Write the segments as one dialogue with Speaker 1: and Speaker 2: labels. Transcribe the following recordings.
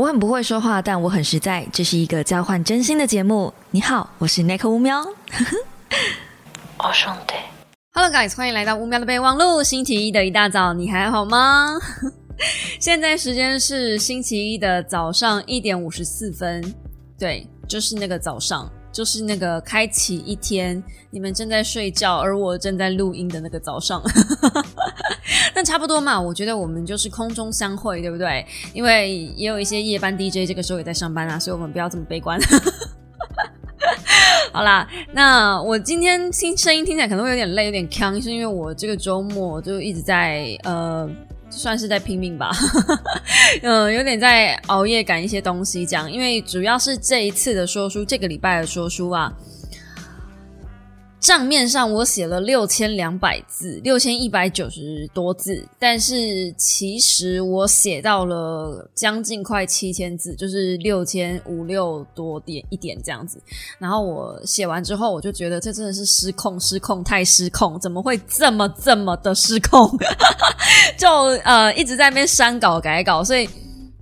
Speaker 1: 我很不会说话，但我很实在。这是一个交换真心的节目。你好，我是奈克乌喵。
Speaker 2: 哦兄弟
Speaker 3: ，Hello guys，欢迎来到乌喵的备忘录。星期一的一大早，你还好吗？现在时间是星期一的早上一点五十四分，对，就是那个早上。就是那个开启一天，你们正在睡觉，而我正在录音的那个早上，那差不多嘛。我觉得我们就是空中相会，对不对？因为也有一些夜班 DJ 这个时候也在上班啊，所以我们不要这么悲观。好啦，那我今天听声音听起来可能会有点累，有点呛，是因为我这个周末就一直在呃。算是在拼命吧，嗯，有点在熬夜赶一些东西，这样，因为主要是这一次的说书，这个礼拜的说书啊。账面上我写了六千两百字，六千一百九十多字，但是其实我写到了将近快七千字，就是六千五六多点一点这样子。然后我写完之后，我就觉得这真的是失控，失控，太失控，怎么会这么这么的失控？就呃一直在那边删稿改稿，所以。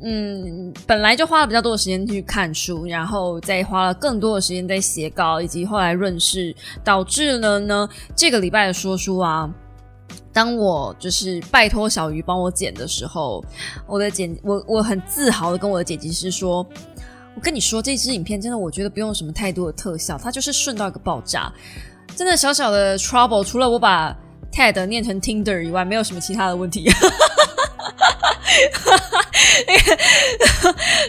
Speaker 3: 嗯，本来就花了比较多的时间去看书，然后再花了更多的时间在写稿，以及后来润饰，导致了呢这个礼拜的说书啊，当我就是拜托小鱼帮我剪的时候，我的剪我我很自豪的跟我的剪辑师说，我跟你说这支影片真的我觉得不用什么太多的特效，它就是顺到一个爆炸，真的小小的 trouble，除了我把 Ted 念成 Tinder 以外，没有什么其他的问题。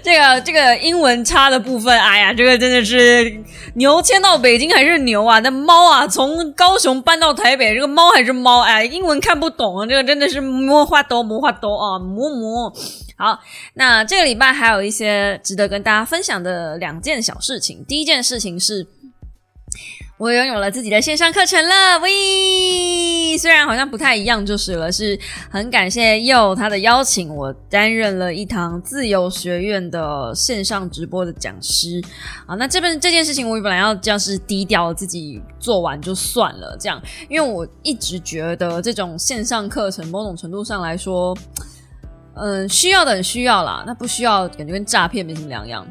Speaker 3: 这个这个英文差的部分，哎呀，这个真的是牛迁到北京还是牛啊？那猫啊，从高雄搬到台北，这个猫还是猫？哎，英文看不懂，这个真的是魔化多魔化多啊，魔魔。好，那这个礼拜还有一些值得跟大家分享的两件小事情。第一件事情是。我拥有了自己的线上课程了，喂！虽然好像不太一样，就是了。是很感谢佑他的邀请，我担任了一堂自由学院的线上直播的讲师。啊，那这边这件事情，我本来要就是低调自己做完就算了，这样，因为我一直觉得这种线上课程，某种程度上来说，嗯，需要的很需要啦，那不需要，感觉跟诈骗没什么两样。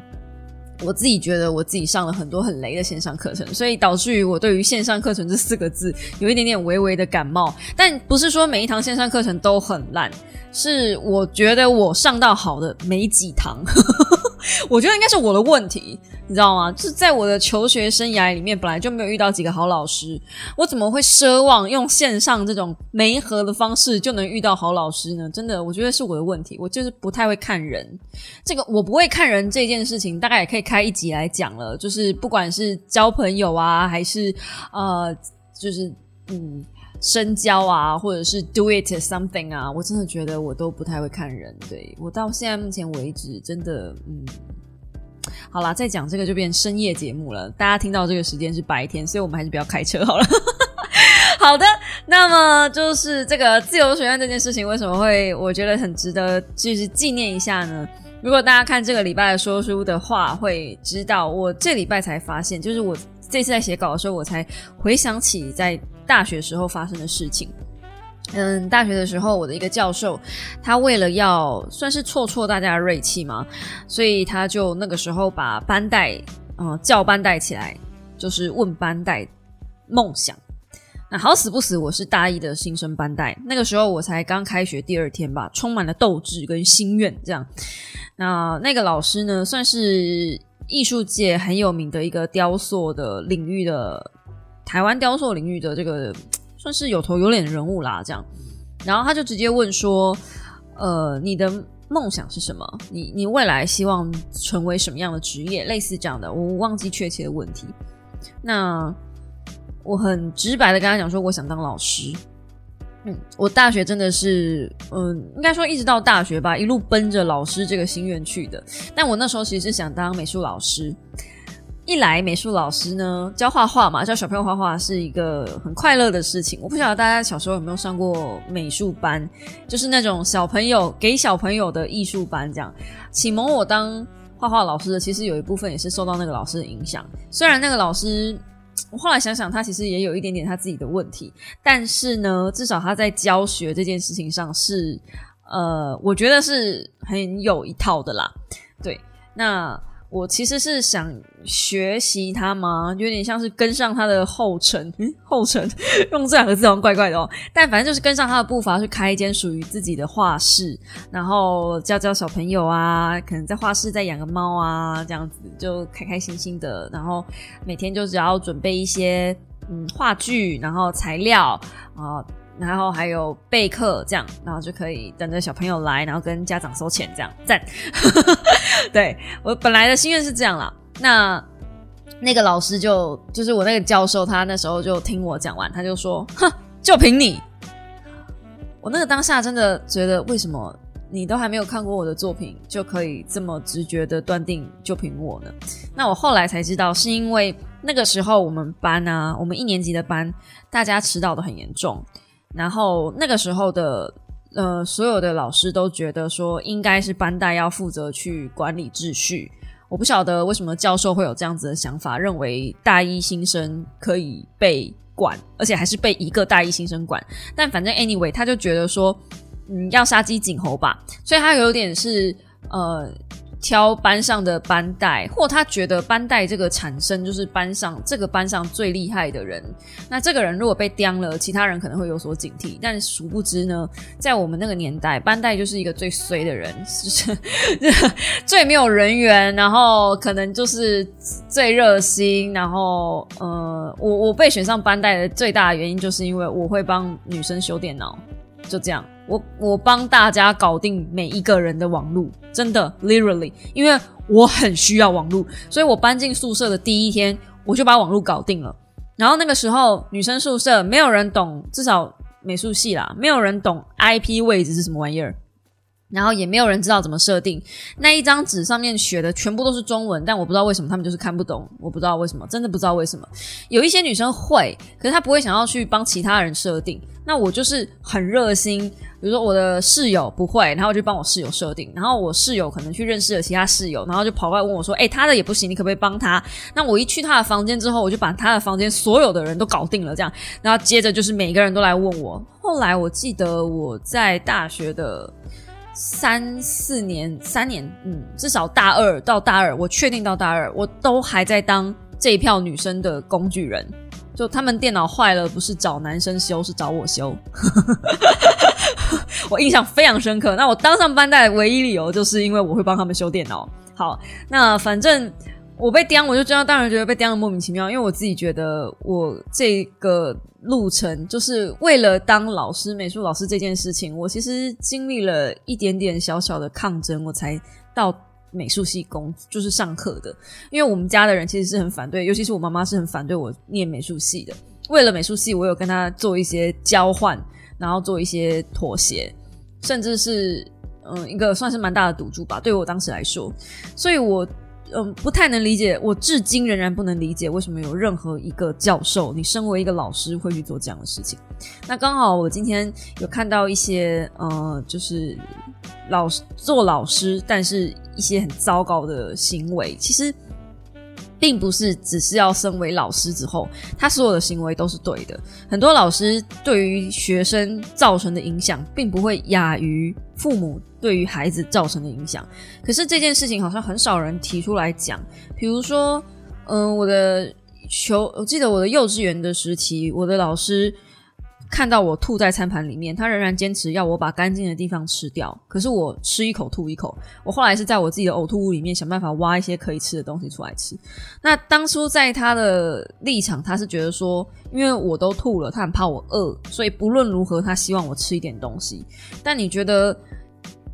Speaker 3: 我自己觉得我自己上了很多很雷的线上课程，所以导致于我对于线上课程这四个字有一点点微微的感冒。但不是说每一堂线上课程都很烂，是我觉得我上到好的没几堂。我觉得应该是我的问题，你知道吗？就是在我的求学生涯里面，本来就没有遇到几个好老师，我怎么会奢望用线上这种媒合的方式就能遇到好老师呢？真的，我觉得是我的问题，我就是不太会看人。这个我不会看人这件事情，大概也可以开一集来讲了。就是不管是交朋友啊，还是呃，就是嗯。深交啊，或者是 do it something 啊，我真的觉得我都不太会看人。对我到现在目前为止，真的，嗯，好啦，再讲这个就变深夜节目了。大家听到这个时间是白天，所以我们还是不要开车好了。好的，那么就是这个自由学院这件事情，为什么会我觉得很值得，就是纪念一下呢？如果大家看这个礼拜的说书的话，会知道我这礼拜才发现，就是我这次在写稿的时候，我才回想起在。大学时候发生的事情，嗯，大学的时候，我的一个教授，他为了要算是挫挫大家的锐气嘛，所以他就那个时候把班带，嗯，叫班带起来，就是问班带梦想。那好死不死，我是大一的新生班带，那个时候我才刚开学第二天吧，充满了斗志跟心愿，这样。那那个老师呢，算是艺术界很有名的一个雕塑的领域的。台湾雕塑领域的这个算是有头有脸的人物啦，这样，然后他就直接问说：“呃，你的梦想是什么？你你未来希望成为什么样的职业？类似这样的，我忘记确切的问题。那我很直白的跟他讲说，我想当老师。嗯，我大学真的是，嗯，应该说一直到大学吧，一路奔着老师这个心愿去的。但我那时候其实是想当美术老师。”一来美术老师呢教画画嘛，教小朋友画画是一个很快乐的事情。我不晓得大家小时候有没有上过美术班，就是那种小朋友给小朋友的艺术班，这样启蒙我当画画老师的。其实有一部分也是受到那个老师的影响。虽然那个老师，我后来想想，他其实也有一点点他自己的问题，但是呢，至少他在教学这件事情上是，呃，我觉得是很有一套的啦。对，那。我其实是想学习他吗？有点像是跟上他的后尘，后尘用这两个字好像怪怪的哦。但反正就是跟上他的步伐，去开一间属于自己的画室，然后教教小朋友啊，可能在画室再养个猫啊，这样子就开开心心的。然后每天就只要准备一些嗯话剧，然后材料啊。然后还有备课，这样，然后就可以等着小朋友来，然后跟家长收钱，这样赞。对我本来的心愿是这样啦。那那个老师就就是我那个教授，他那时候就听我讲完，他就说：“哼，就凭你。”我那个当下真的觉得，为什么你都还没有看过我的作品，就可以这么直觉的断定就凭我呢？那我后来才知道，是因为那个时候我们班啊，我们一年级的班，大家迟到的很严重。然后那个时候的呃，所有的老师都觉得说，应该是班代要负责去管理秩序。我不晓得为什么教授会有这样子的想法，认为大一新生可以被管，而且还是被一个大一新生管。但反正 anyway，他就觉得说，嗯，要杀鸡儆猴吧，所以他有点是呃。挑班上的班带，或他觉得班带这个产生就是班上这个班上最厉害的人。那这个人如果被刁了，其他人可能会有所警惕。但殊不知呢，在我们那个年代，班带就是一个最衰的人，就是最没有人缘，然后可能就是最热心。然后，呃，我我被选上班带的最大的原因，就是因为我会帮女生修电脑，就这样。我我帮大家搞定每一个人的网路，真的，literally，因为我很需要网络，所以我搬进宿舍的第一天，我就把网络搞定了。然后那个时候女生宿舍没有人懂，至少美术系啦，没有人懂 IP 位置是什么玩意儿。然后也没有人知道怎么设定那一张纸上面写的全部都是中文，但我不知道为什么他们就是看不懂，我不知道为什么，真的不知道为什么。有一些女生会，可是她不会想要去帮其他人设定。那我就是很热心，比如说我的室友不会，然后我就帮我室友设定。然后我室友可能去认识了其他室友，然后就跑过来问我说：“哎，他的也不行，你可不可以帮他？”那我一去他的房间之后，我就把他的房间所有的人都搞定了，这样。然后接着就是每个人都来问我。后来我记得我在大学的。三四年，三年，嗯，至少大二到大二，我确定到大二，我都还在当这一票女生的工具人。就他们电脑坏了，不是找男生修，是找我修。我印象非常深刻。那我当上班代唯一理由，就是因为我会帮他们修电脑。好，那反正。我被刁，我就知道，当然觉得被刁的莫名其妙，因为我自己觉得我这个路程就是为了当老师、美术老师这件事情，我其实经历了一点点小小的抗争，我才到美术系工，就是上课的。因为我们家的人其实是很反对，尤其是我妈妈是很反对我念美术系的。为了美术系，我有跟他做一些交换，然后做一些妥协，甚至是嗯一个算是蛮大的赌注吧，对我当时来说，所以我。嗯，不太能理解，我至今仍然不能理解为什么有任何一个教授，你身为一个老师会去做这样的事情。那刚好我今天有看到一些，呃，就是老师做老师，但是一些很糟糕的行为，其实。并不是只是要身为老师之后，他所有的行为都是对的。很多老师对于学生造成的影响，并不会亚于父母对于孩子造成的影响。可是这件事情好像很少人提出来讲。比如说，嗯，我的求，我记得我的幼稚园的时期，我的老师。看到我吐在餐盘里面，他仍然坚持要我把干净的地方吃掉。可是我吃一口吐一口。我后来是在我自己的呕吐物里面想办法挖一些可以吃的东西出来吃。那当初在他的立场，他是觉得说，因为我都吐了，他很怕我饿，所以不论如何，他希望我吃一点东西。但你觉得，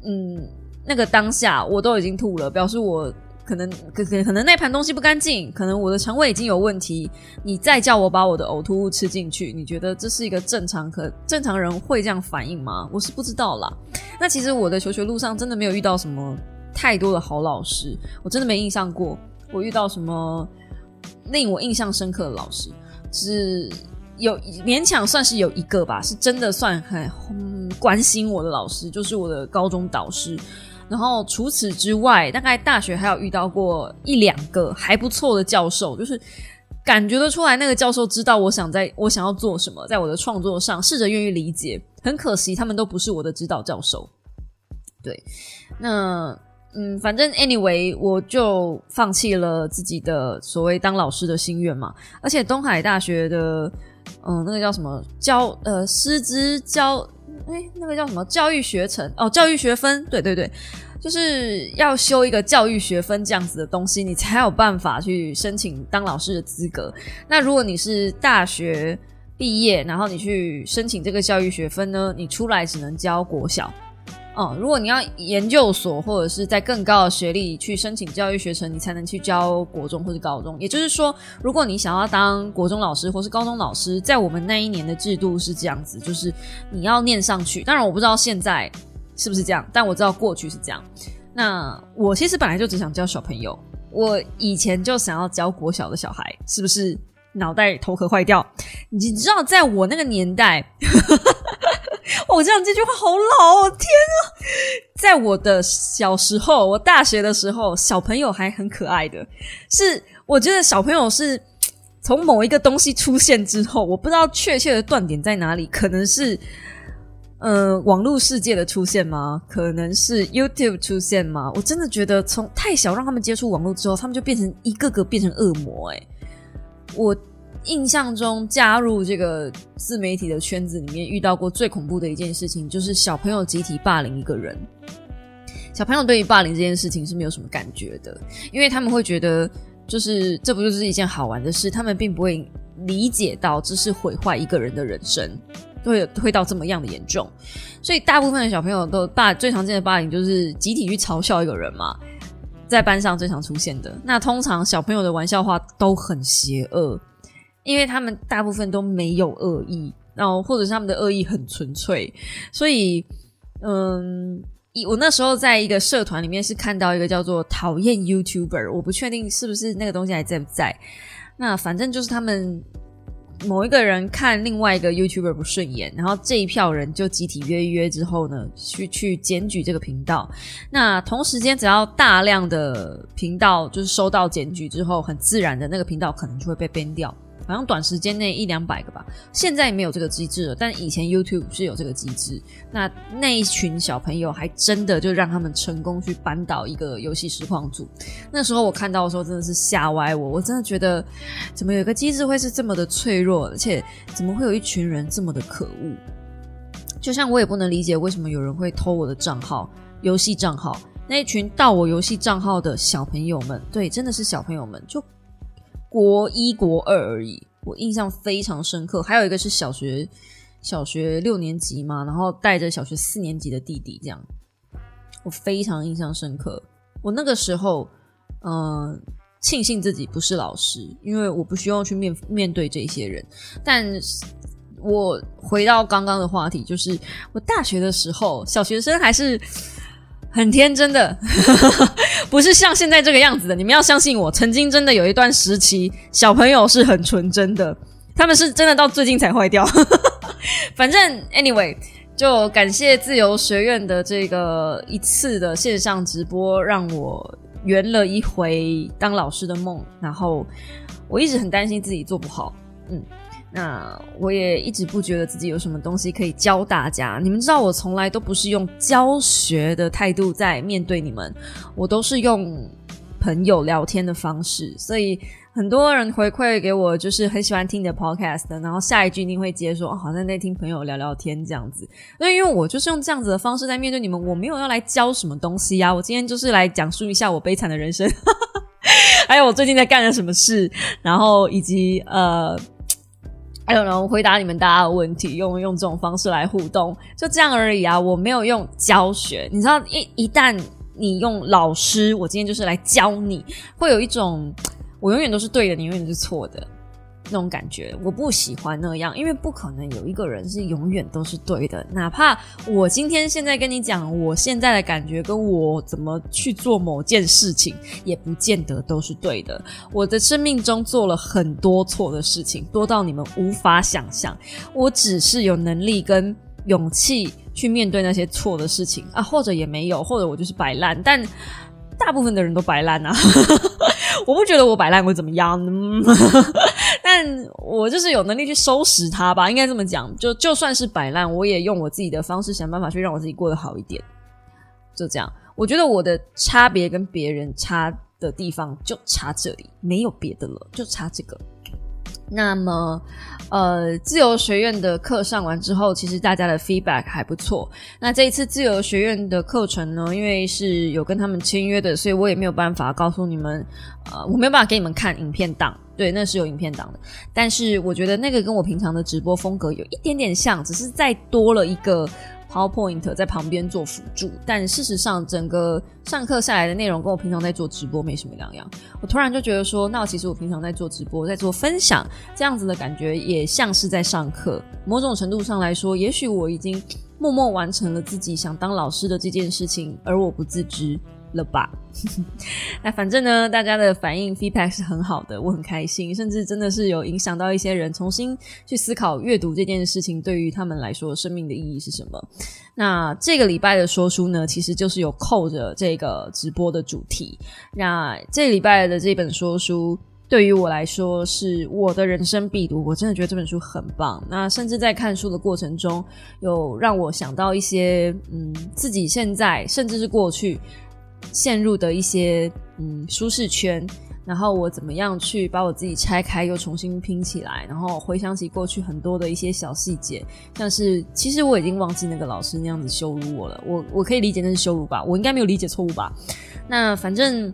Speaker 3: 嗯，那个当下我都已经吐了，表示我。可能可可可能那盘东西不干净，可能我的肠胃已经有问题。你再叫我把我的呕吐物吃进去，你觉得这是一个正常可正常人会这样反应吗？我是不知道啦。那其实我的求学路上真的没有遇到什么太多的好老师，我真的没印象过我遇到什么令我印象深刻的老师，只有勉强算是有一个吧，是真的算很关心我的老师，就是我的高中导师。然后除此之外，大概大学还有遇到过一两个还不错的教授，就是感觉得出来那个教授知道我想在我想要做什么，在我的创作上试着愿意理解。很可惜，他们都不是我的指导教授。对，那嗯，反正 anyway，我就放弃了自己的所谓当老师的心愿嘛。而且东海大学的，嗯，那个叫什么教呃师资教，哎，那个叫什么教育学程哦，教育学分，对对对，就是要修一个教育学分这样子的东西，你才有办法去申请当老师的资格。那如果你是大学毕业，然后你去申请这个教育学分呢，你出来只能教国小。哦，如果你要研究所或者是在更高的学历去申请教育学程，你才能去教国中或者高中。也就是说，如果你想要当国中老师或是高中老师，在我们那一年的制度是这样子，就是你要念上去。当然，我不知道现在是不是这样，但我知道过去是这样。那我其实本来就只想教小朋友，我以前就想要教国小的小孩，是不是脑袋头壳坏掉？你知道，在我那个年代。我这样这句话好老哦！天啊，在我的小时候，我大学的时候，小朋友还很可爱的。是我觉得小朋友是从某一个东西出现之后，我不知道确切的断点在哪里，可能是嗯网络世界的出现吗？可能是 YouTube 出现吗？我真的觉得从太小让他们接触网络之后，他们就变成一个个变成恶魔。哎，我。印象中加入这个自媒体的圈子里面，遇到过最恐怖的一件事情，就是小朋友集体霸凌一个人。小朋友对于霸凌这件事情是没有什么感觉的，因为他们会觉得，就是这不就是一件好玩的事，他们并不会理解到这是毁坏一个人的人生，会会到这么样的严重。所以大部分的小朋友都霸最常见的霸凌就是集体去嘲笑一个人嘛，在班上最常出现的。那通常小朋友的玩笑话都很邪恶。因为他们大部分都没有恶意，然后或者是他们的恶意很纯粹，所以，嗯，我那时候在一个社团里面是看到一个叫做“讨厌 YouTuber”，我不确定是不是那个东西还在不在。那反正就是他们某一个人看另外一个 YouTuber 不顺眼，然后这一票人就集体约一约之后呢，去去检举这个频道。那同时间，只要大量的频道就是收到检举之后，很自然的那个频道可能就会被 ban 掉。好像短时间内一两百个吧，现在没有这个机制了，但以前 YouTube 是有这个机制。那那一群小朋友还真的就让他们成功去扳倒一个游戏实况组。那时候我看到的时候真的是吓歪我，我真的觉得怎么有一个机制会是这么的脆弱，而且怎么会有一群人这么的可恶？就像我也不能理解为什么有人会偷我的账号，游戏账号。那一群盗我游戏账号的小朋友们，对，真的是小朋友们就。国一、国二而已，我印象非常深刻。还有一个是小学小学六年级嘛，然后带着小学四年级的弟弟，这样我非常印象深刻。我那个时候，嗯，庆幸自己不是老师，因为我不需要去面面对这些人。但我回到刚刚的话题，就是我大学的时候，小学生还是。很天真的，不是像现在这个样子的。你们要相信我，曾经真的有一段时期，小朋友是很纯真的，他们是真的到最近才坏掉。反正 anyway，就感谢自由学院的这个一次的线上直播，让我圆了一回当老师的梦。然后我一直很担心自己做不好，嗯。那我也一直不觉得自己有什么东西可以教大家。你们知道，我从来都不是用教学的态度在面对你们，我都是用朋友聊天的方式。所以很多人回馈给我，就是很喜欢听你的 podcast，然后下一句一定会接说，哦好像在听朋友聊聊天这样子。那因为我就是用这样子的方式在面对你们，我没有要来教什么东西呀。我今天就是来讲述一下我悲惨的人生，还有我最近在干了什么事，然后以及呃。还有呢，回答你们大家的问题，用用这种方式来互动，就这样而已啊！我没有用教学，你知道，一一旦你用老师，我今天就是来教你，会有一种我永远都是对的，你永远都是错的。那种感觉我不喜欢那样，因为不可能有一个人是永远都是对的。哪怕我今天现在跟你讲，我现在的感觉跟我怎么去做某件事情，也不见得都是对的。我的生命中做了很多错的事情，多到你们无法想象。我只是有能力跟勇气去面对那些错的事情啊，或者也没有，或者我就是摆烂。但大部分的人都摆烂啊，我不觉得我摆烂会怎么样，但我就是有能力去收拾它吧，应该这么讲。就就算是摆烂，我也用我自己的方式想办法去让我自己过得好一点。就这样，我觉得我的差别跟别人差的地方就差这里，没有别的了，就差这个。那么，呃，自由学院的课上完之后，其实大家的 feedback 还不错。那这一次自由学院的课程呢，因为是有跟他们签约的，所以我也没有办法告诉你们，呃，我没有办法给你们看影片档，对，那是有影片档的。但是我觉得那个跟我平常的直播风格有一点点像，只是再多了一个。PowerPoint 在旁边做辅助，但事实上，整个上课下来的内容跟我平常在做直播没什么两样。我突然就觉得说，那其实我平常在做直播，在做分享，这样子的感觉也像是在上课。某种程度上来说，也许我已经默默完成了自己想当老师的这件事情，而我不自知。了吧？那反正呢，大家的反应 feedback 是很好的，我很开心，甚至真的是有影响到一些人重新去思考阅读这件事情对于他们来说生命的意义是什么。那这个礼拜的说书呢，其实就是有扣着这个直播的主题。那这礼拜的这本说书对于我来说是我的人生必读，我真的觉得这本书很棒。那甚至在看书的过程中，有让我想到一些嗯，自己现在甚至是过去。陷入的一些嗯舒适圈，然后我怎么样去把我自己拆开又重新拼起来，然后回想起过去很多的一些小细节，像是其实我已经忘记那个老师那样子羞辱我了，我我可以理解那是羞辱吧，我应该没有理解错误吧？那反正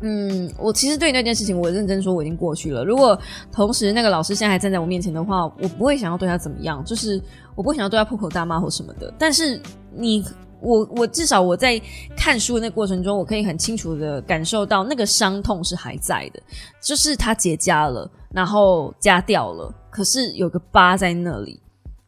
Speaker 3: 嗯，我其实对那件事情我认真说我已经过去了。如果同时那个老师现在还站在我面前的话，我不会想要对他怎么样，就是我不会想要对他破口大骂或什么的。但是你。我我至少我在看书的那过程中，我可以很清楚的感受到那个伤痛是还在的，就是它结痂了，然后痂掉了，可是有个疤在那里。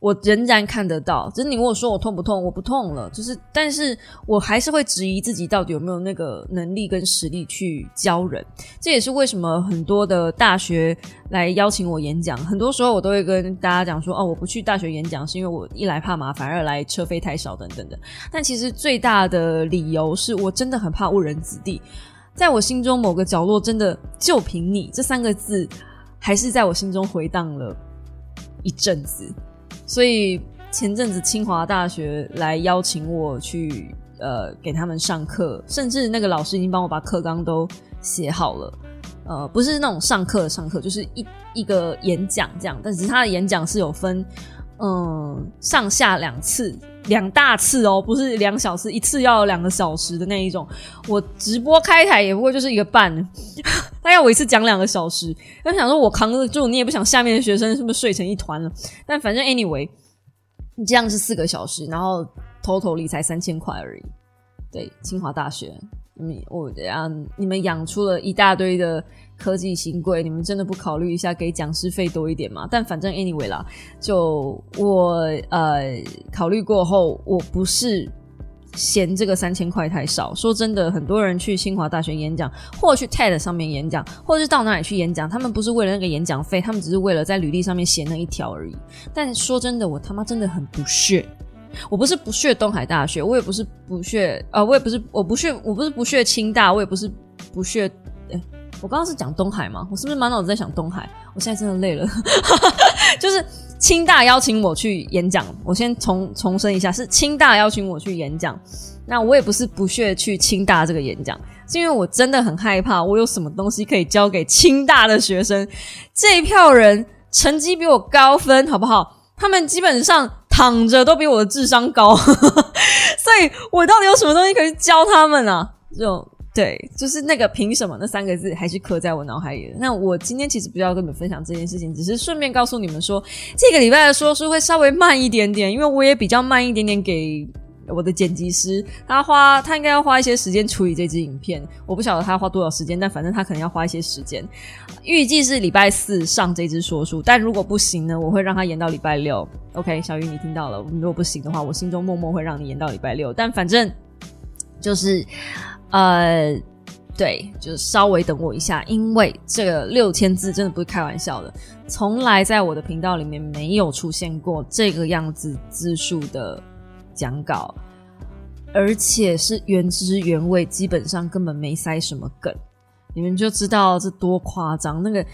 Speaker 3: 我仍然看得到，只是你问我说我痛不痛？我不痛了，就是，但是我还是会质疑自己到底有没有那个能力跟实力去教人。这也是为什么很多的大学来邀请我演讲，很多时候我都会跟大家讲说，哦，我不去大学演讲是因为我一来怕麻烦，二来车费太少等等的。但其实最大的理由是我真的很怕误人子弟，在我心中某个角落，真的就凭你这三个字，还是在我心中回荡了一阵子。所以前阵子清华大学来邀请我去，呃，给他们上课，甚至那个老师已经帮我把课纲都写好了，呃，不是那种上课的上课，就是一一个演讲这样，但只是他的演讲是有分，嗯，上下两次，两大次哦，不是两小时，一次要两个小时的那一种。我直播开台也不过就是一个半，他要我一次讲两个小时，他想说我扛得住，你也不想下面的学生是不是睡成一团了？但反正 anyway，你这样是四个小时，然后偷偷理财三千块而已。对，清华大学，你我啊，你们养出了一大堆的科技新贵，你们真的不考虑一下给讲师费多一点吗？但反正 anyway 啦，就我呃考虑过后，我不是。嫌这个三千块太少。说真的，很多人去清华大学演讲，或去 TED 上面演讲，或者是到哪里去演讲，他们不是为了那个演讲费，他们只是为了在履历上面写那一条而已。但说真的，我他妈真的很不屑。我不是不屑东海大学，我也不是不屑，呃，我也不是我不屑，我不是不屑清大，我也不是不屑。我刚刚是讲东海吗？我是不是满脑子在想东海？我现在真的累了，就是。清大邀请我去演讲，我先重重申一下，是清大邀请我去演讲。那我也不是不屑去清大这个演讲，是因为我真的很害怕，我有什么东西可以教给清大的学生？这一票人成绩比我高分，好不好？他们基本上躺着都比我的智商高，所以我到底有什么东西可以教他们啊？这种。对，就是那个凭什么那三个字还是刻在我脑海里。那我今天其实不要跟你们分享这件事情，只是顺便告诉你们说，这个礼拜的说书会稍微慢一点点，因为我也比较慢一点点给我的剪辑师，他花他应该要花一些时间处理这支影片。我不晓得他花多少时间，但反正他可能要花一些时间。预计是礼拜四上这支说书，但如果不行呢，我会让他延到礼拜六。OK，小鱼你听到了，如果不行的话，我心中默默会让你延到礼拜六。但反正就是。呃，对，就稍微等我一下，因为这个六千字真的不是开玩笑的，从来在我的频道里面没有出现过这个样子字数的讲稿，而且是原汁原味，基本上根本没塞什么梗，你们就知道这多夸张。那个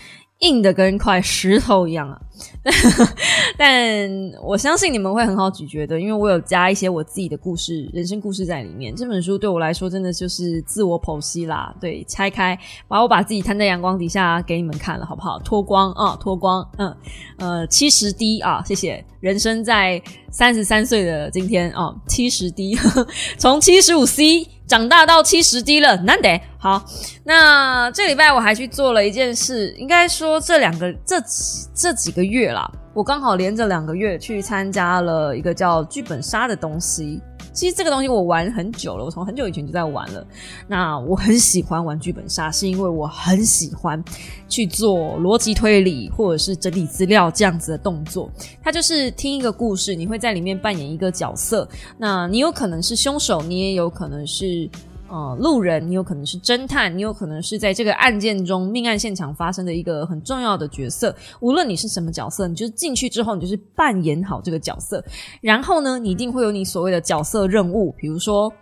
Speaker 3: 硬的跟块石头一样啊。但我相信你们会很好咀嚼的，因为我有加一些我自己的故事、人生故事在里面。这本书对我来说真的就是自我剖析啦，对，拆开把我把自己摊在阳光底下给你们看了，好不好？脱光啊，脱光，嗯，呃，七十滴啊，谢谢。人生在三十三岁的今天啊，七十滴，从七十五 C 长大到七十滴了，难得。好，那这礼拜我还去做了一件事，应该说说这两个这几这几个月啦，我刚好连着两个月去参加了一个叫剧本杀的东西。其实这个东西我玩很久了，我从很久以前就在玩了。那我很喜欢玩剧本杀，是因为我很喜欢去做逻辑推理或者是整理资料这样子的动作。它就是听一个故事，你会在里面扮演一个角色。那你有可能是凶手，你也有可能是。呃，路人，你有可能是侦探，你有可能是在这个案件中命案现场发生的一个很重要的角色。无论你是什么角色，你就是进去之后，你就是扮演好这个角色。然后呢，你一定会有你所谓的角色任务，比如说，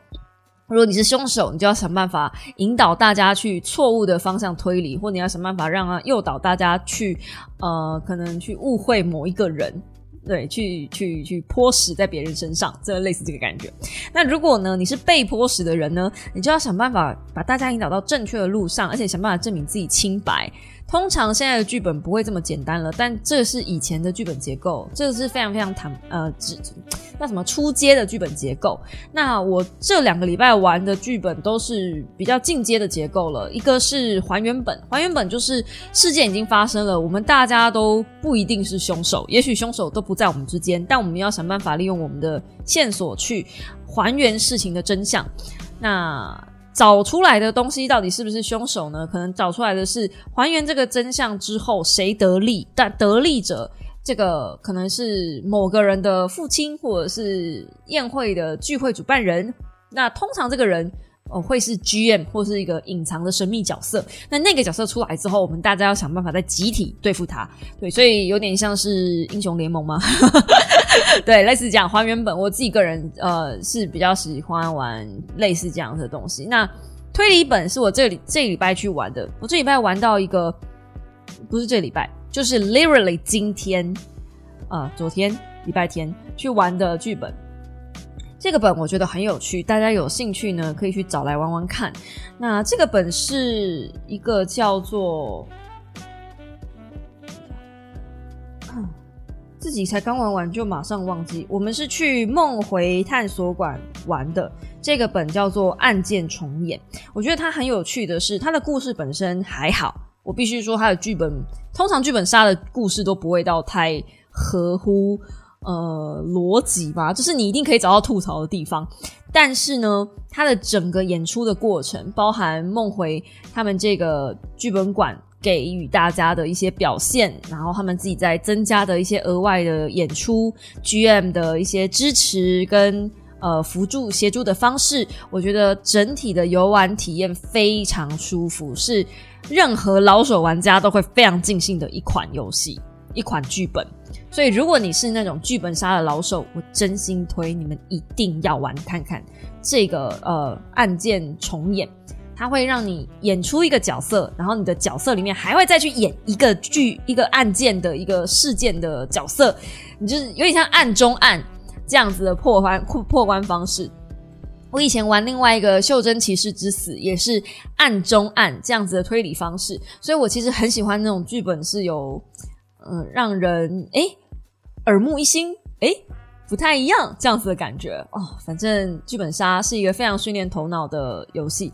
Speaker 3: 如果你是凶手，你就要想办法引导大家去错误的方向推理，或你要想办法让诱导大家去呃，可能去误会某一个人。对，去去去泼屎在别人身上，这类似这个感觉。那如果呢，你是被泼屎的人呢，你就要想办法把大家引导到正确的路上，而且想办法证明自己清白。通常现在的剧本不会这么简单了，但这是以前的剧本结构，这个是非常非常坦呃，那什么出阶的剧本结构。那我这两个礼拜玩的剧本都是比较进阶的结构了。一个是还原本，还原本就是事件已经发生了，我们大家都不一定是凶手，也许凶手都不在我们之间，但我们要想办法利用我们的线索去还原事情的真相。那找出来的东西到底是不是凶手呢？可能找出来的是还原这个真相之后谁得利，但得利者这个可能是某个人的父亲，或者是宴会的聚会主办人。那通常这个人哦会是 GM 或是一个隐藏的神秘角色。那那个角色出来之后，我们大家要想办法在集体对付他。对，所以有点像是英雄联盟吗？对，类似这样还原本，我自己个人呃是比较喜欢玩类似这样的东西。那推理本是我这里这礼拜去玩的，我这礼拜玩到一个，不是这礼拜，就是 literally 今天啊，昨天礼拜天去玩的剧本。这个本我觉得很有趣，大家有兴趣呢可以去找来玩玩看。那这个本是一个叫做。自己才刚玩完就马上忘记。我们是去梦回探索馆玩的，这个本叫做《案件重演》。我觉得它很有趣的是，它的故事本身还好。我必须说，它的剧本通常剧本杀的故事都不会到太合乎呃逻辑吧，就是你一定可以找到吐槽的地方。但是呢，它的整个演出的过程，包含梦回他们这个剧本馆。给予大家的一些表现，然后他们自己在增加的一些额外的演出，GM 的一些支持跟呃辅助协助的方式，我觉得整体的游玩体验非常舒服，是任何老手玩家都会非常尽兴的一款游戏，一款剧本。所以如果你是那种剧本杀的老手，我真心推你们一定要玩看看这个呃案件重演。它会让你演出一个角色，然后你的角色里面还会再去演一个剧、一个案件的一个事件的角色，你就是有点像暗中暗这样子的破关破破关方式。我以前玩另外一个《袖珍骑士之死》也是暗中暗这样子的推理方式，所以我其实很喜欢那种剧本是有嗯让人诶耳目一新诶不太一样这样子的感觉哦。反正剧本杀是一个非常训练头脑的游戏。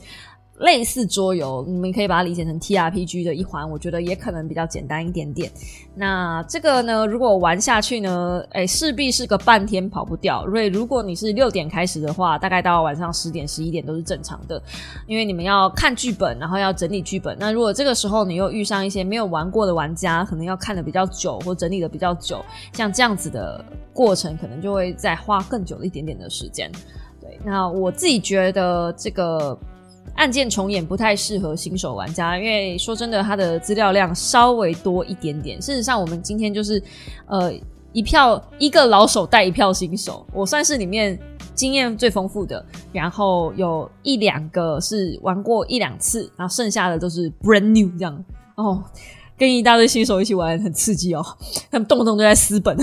Speaker 3: 类似桌游，你们可以把它理解成 T R P G 的一环，我觉得也可能比较简单一点点。那这个呢，如果玩下去呢，哎，势必是个半天跑不掉。所以如果你是六点开始的话，大概到晚上十点、十一点都是正常的，因为你们要看剧本，然后要整理剧本。那如果这个时候你又遇上一些没有玩过的玩家，可能要看的比较久或整理的比较久，像这样子的过程，可能就会再花更久一点点的时间。对，那我自己觉得这个。案件重演不太适合新手玩家，因为说真的，它的资料量稍微多一点点。事实上，我们今天就是呃一票一个老手带一票新手，我算是里面经验最丰富的，然后有一两个是玩过一两次，然后剩下的都是 brand new 这样。哦，跟一大堆新手一起玩很刺激哦，他们动不动都在撕本，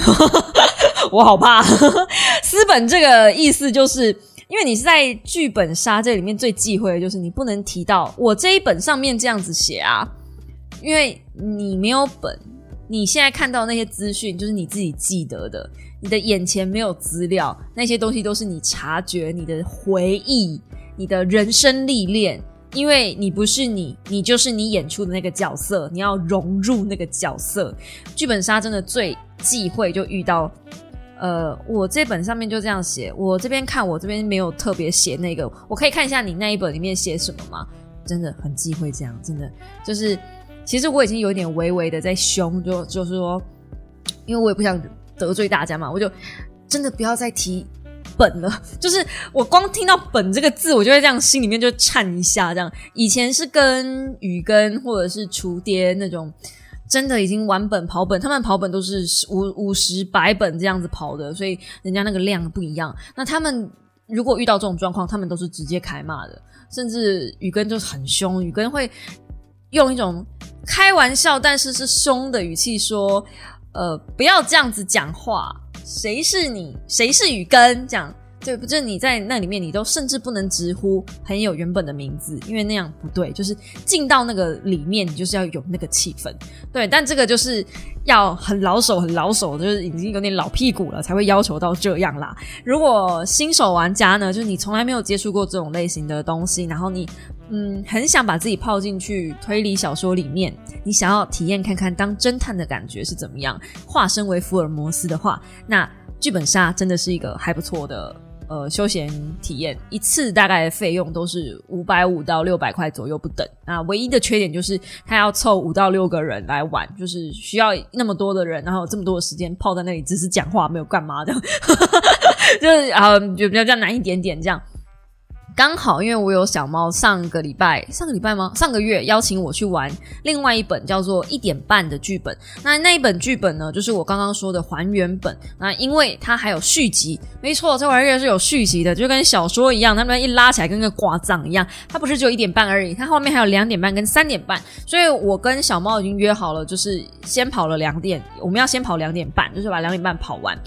Speaker 3: 我好怕。撕本这个意思就是。因为你是在剧本杀这里面最忌讳的就是你不能提到我这一本上面这样子写啊，因为你没有本，你现在看到那些资讯就是你自己记得的，你的眼前没有资料，那些东西都是你察觉、你的回忆、你的人生历练，因为你不是你，你就是你演出的那个角色，你要融入那个角色。剧本杀真的最忌讳就遇到。呃，我这本上面就这样写，我这边看我这边没有特别写那个，我可以看一下你那一本里面写什么吗？真的很忌讳这样，真的就是，其实我已经有点微微的在凶，就就是说，因为我也不想得罪大家嘛，我就真的不要再提本了，就是我光听到本这个字，我就会这样心里面就颤一下，这样以前是跟雨根或者是厨爹那种。真的已经完本跑本，他们跑本都是五五十百本这样子跑的，所以人家那个量不一样。那他们如果遇到这种状况，他们都是直接开骂的，甚至雨根就是很凶，雨根会用一种开玩笑但是是凶的语气说：“呃，不要这样子讲话，谁是你？谁是雨根？”这样。对，不是你在那里面，你都甚至不能直呼很有原本的名字，因为那样不对。就是进到那个里面，你就是要有那个气氛。对，但这个就是要很老手，很老手，就是已经有点老屁股了，才会要求到这样啦。如果新手玩家呢，就是你从来没有接触过这种类型的东西，然后你嗯很想把自己泡进去推理小说里面，你想要体验看看当侦探的感觉是怎么样，化身为福尔摩斯的话，那剧本杀真的是一个还不错的。呃，休闲体验一次大概费用都是五百五到六百块左右不等。那唯一的缺点就是他要凑五到六个人来玩，就是需要那么多的人，然后这么多的时间泡在那里只是讲话没有干嘛的，就是啊，就比较难一点点这样。刚好，因为我有小猫，上个礼拜，上个礼拜吗？上个月邀请我去玩另外一本叫做《一点半》的剧本。那那一本剧本呢，就是我刚刚说的还原本。那因为它还有续集，没错，这玩意儿是有续集的，就跟小说一样，他们一拉起来跟个挂账一样。它不是只有一点半而已，它后面还有两点半跟三点半。所以我跟小猫已经约好了，就是先跑了两点，我们要先跑两点半，就是把两点半跑完。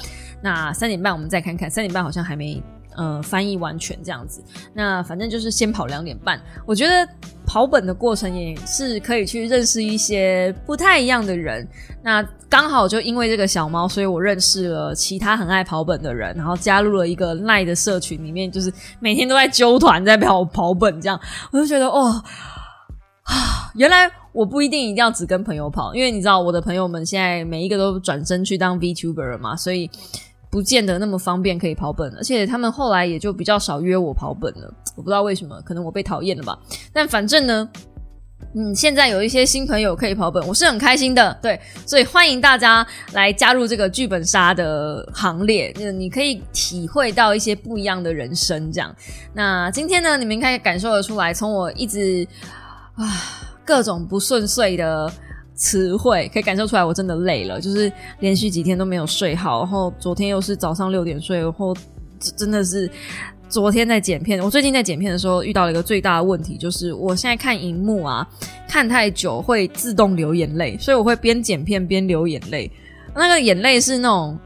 Speaker 3: 那三点半我们再看看，三点半好像还没。呃，翻译完全这样子，那反正就是先跑两点半。我觉得跑本的过程也是可以去认识一些不太一样的人。那刚好就因为这个小猫，所以我认识了其他很爱跑本的人，然后加入了一个赖的社群里面，就是每天都在揪团在跑跑本这样。我就觉得哦，啊，原来我不一定一定要只跟朋友跑，因为你知道我的朋友们现在每一个都转身去当 VTuber 了嘛，所以。不见得那么方便可以跑本，而且他们后来也就比较少约我跑本了。我不知道为什么，可能我被讨厌了吧。但反正呢，嗯，现在有一些新朋友可以跑本，我是很开心的。对，所以欢迎大家来加入这个剧本杀的行列，你可以体会到一些不一样的人生。这样，那今天呢，你们应该感受得出来，从我一直啊各种不顺遂的。词汇可以感受出来，我真的累了，就是连续几天都没有睡好，然后昨天又是早上六点睡，然后真的是昨天在剪片。我最近在剪片的时候遇到了一个最大的问题，就是我现在看荧幕啊，看太久会自动流眼泪，所以我会边剪片边流眼泪。那个眼泪是那种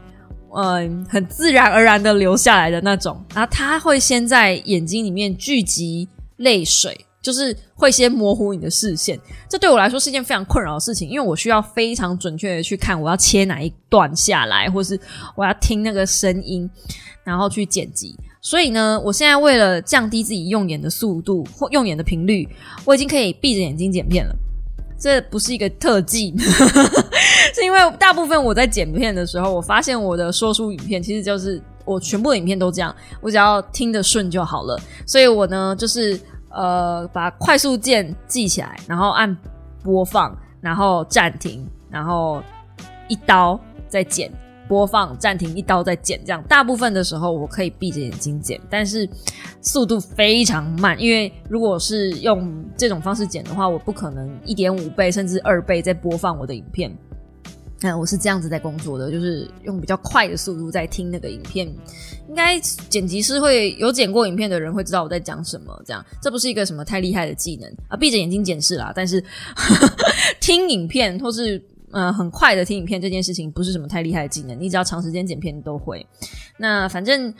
Speaker 3: 嗯很自然而然的流下来的那种，然后它会先在眼睛里面聚集泪水。就是会先模糊你的视线，这对我来说是一件非常困扰的事情，因为我需要非常准确的去看我要切哪一段下来，或是我要听那个声音，然后去剪辑。所以呢，我现在为了降低自己用眼的速度或用眼的频率，我已经可以闭着眼睛剪片了。这不是一个特技，是因为大部分我在剪片的时候，我发现我的说书影片其实就是我全部的影片都这样，我只要听得顺就好了。所以我呢，就是。呃，把快速键记起来，然后按播放，然后暂停，然后一刀再剪，播放暂停，一刀再剪，这样大部分的时候我可以闭着眼睛剪，但是速度非常慢，因为如果是用这种方式剪的话，我不可能一点五倍甚至二倍在播放我的影片。嗯，我是这样子在工作的，就是用比较快的速度在听那个影片。应该剪辑师会有剪过影片的人会知道我在讲什么。这样，这不是一个什么太厉害的技能啊，闭着眼睛检视啦。但是 听影片或是呃很快的听影片这件事情，不是什么太厉害的技能。你只要长时间剪片都会。那反正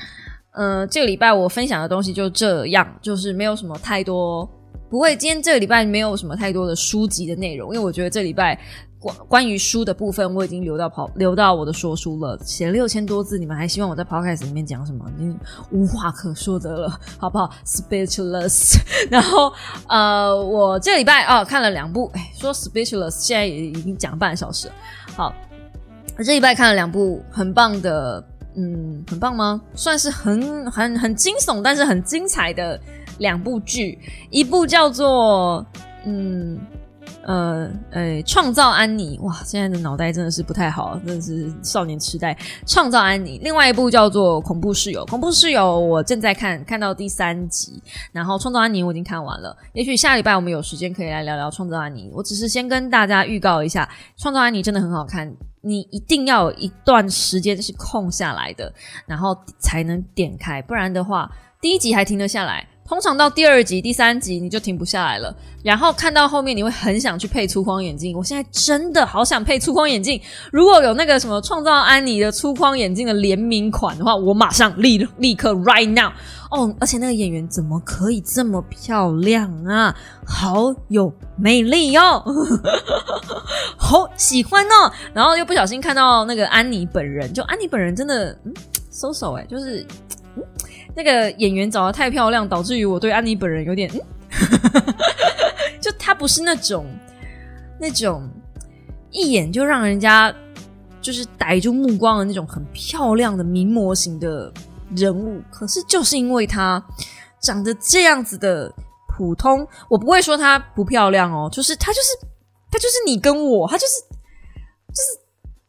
Speaker 3: 呃这个礼拜我分享的东西就这样，就是没有什么太多，不会。今天这个礼拜没有什么太多的书籍的内容，因为我觉得这礼拜。关关于书的部分，我已经留到跑留到我的说书了，写六千多字，你们还希望我在 podcast 里面讲什么？已经无话可说的了，好不好？Speechless。然后呃，我这礼拜啊看了两部，哎，说 Speechless，现在也已经讲半小时。好，我这礼拜看了两部很棒的，嗯，很棒吗？算是很很很惊悚，但是很精彩的两部剧，一部叫做嗯。呃，诶，创造安妮，哇，现在的脑袋真的是不太好，真的是少年痴呆。创造安妮，另外一部叫做《恐怖室友》，恐怖室友我正在看，看到第三集，然后创造安妮我已经看完了。也许下礼拜我们有时间可以来聊聊创造安妮。我只是先跟大家预告一下，创造安妮真的很好看，你一定要有一段时间是空下来的，然后才能点开，不然的话，第一集还停得下来。通常到第二集、第三集你就停不下来了，然后看到后面你会很想去配粗框眼镜。我现在真的好想配粗框眼镜，如果有那个什么创造安妮的粗框眼镜的联名款的话，我马上立 立刻 right now 哦！而且那个演员怎么可以这么漂亮啊？好有魅力哟，好喜欢哦！然后又不小心看到那个安妮本人，就安妮本人真的嗯，so so 哎，就是嗯。那个演员长得太漂亮，导致于我对安妮本人有点，就她不是那种那种一眼就让人家就是逮住目光的那种很漂亮的名模型的人物。可是就是因为她长得这样子的普通，我不会说她不漂亮哦，就是她就是她就是你跟我，她就是就是。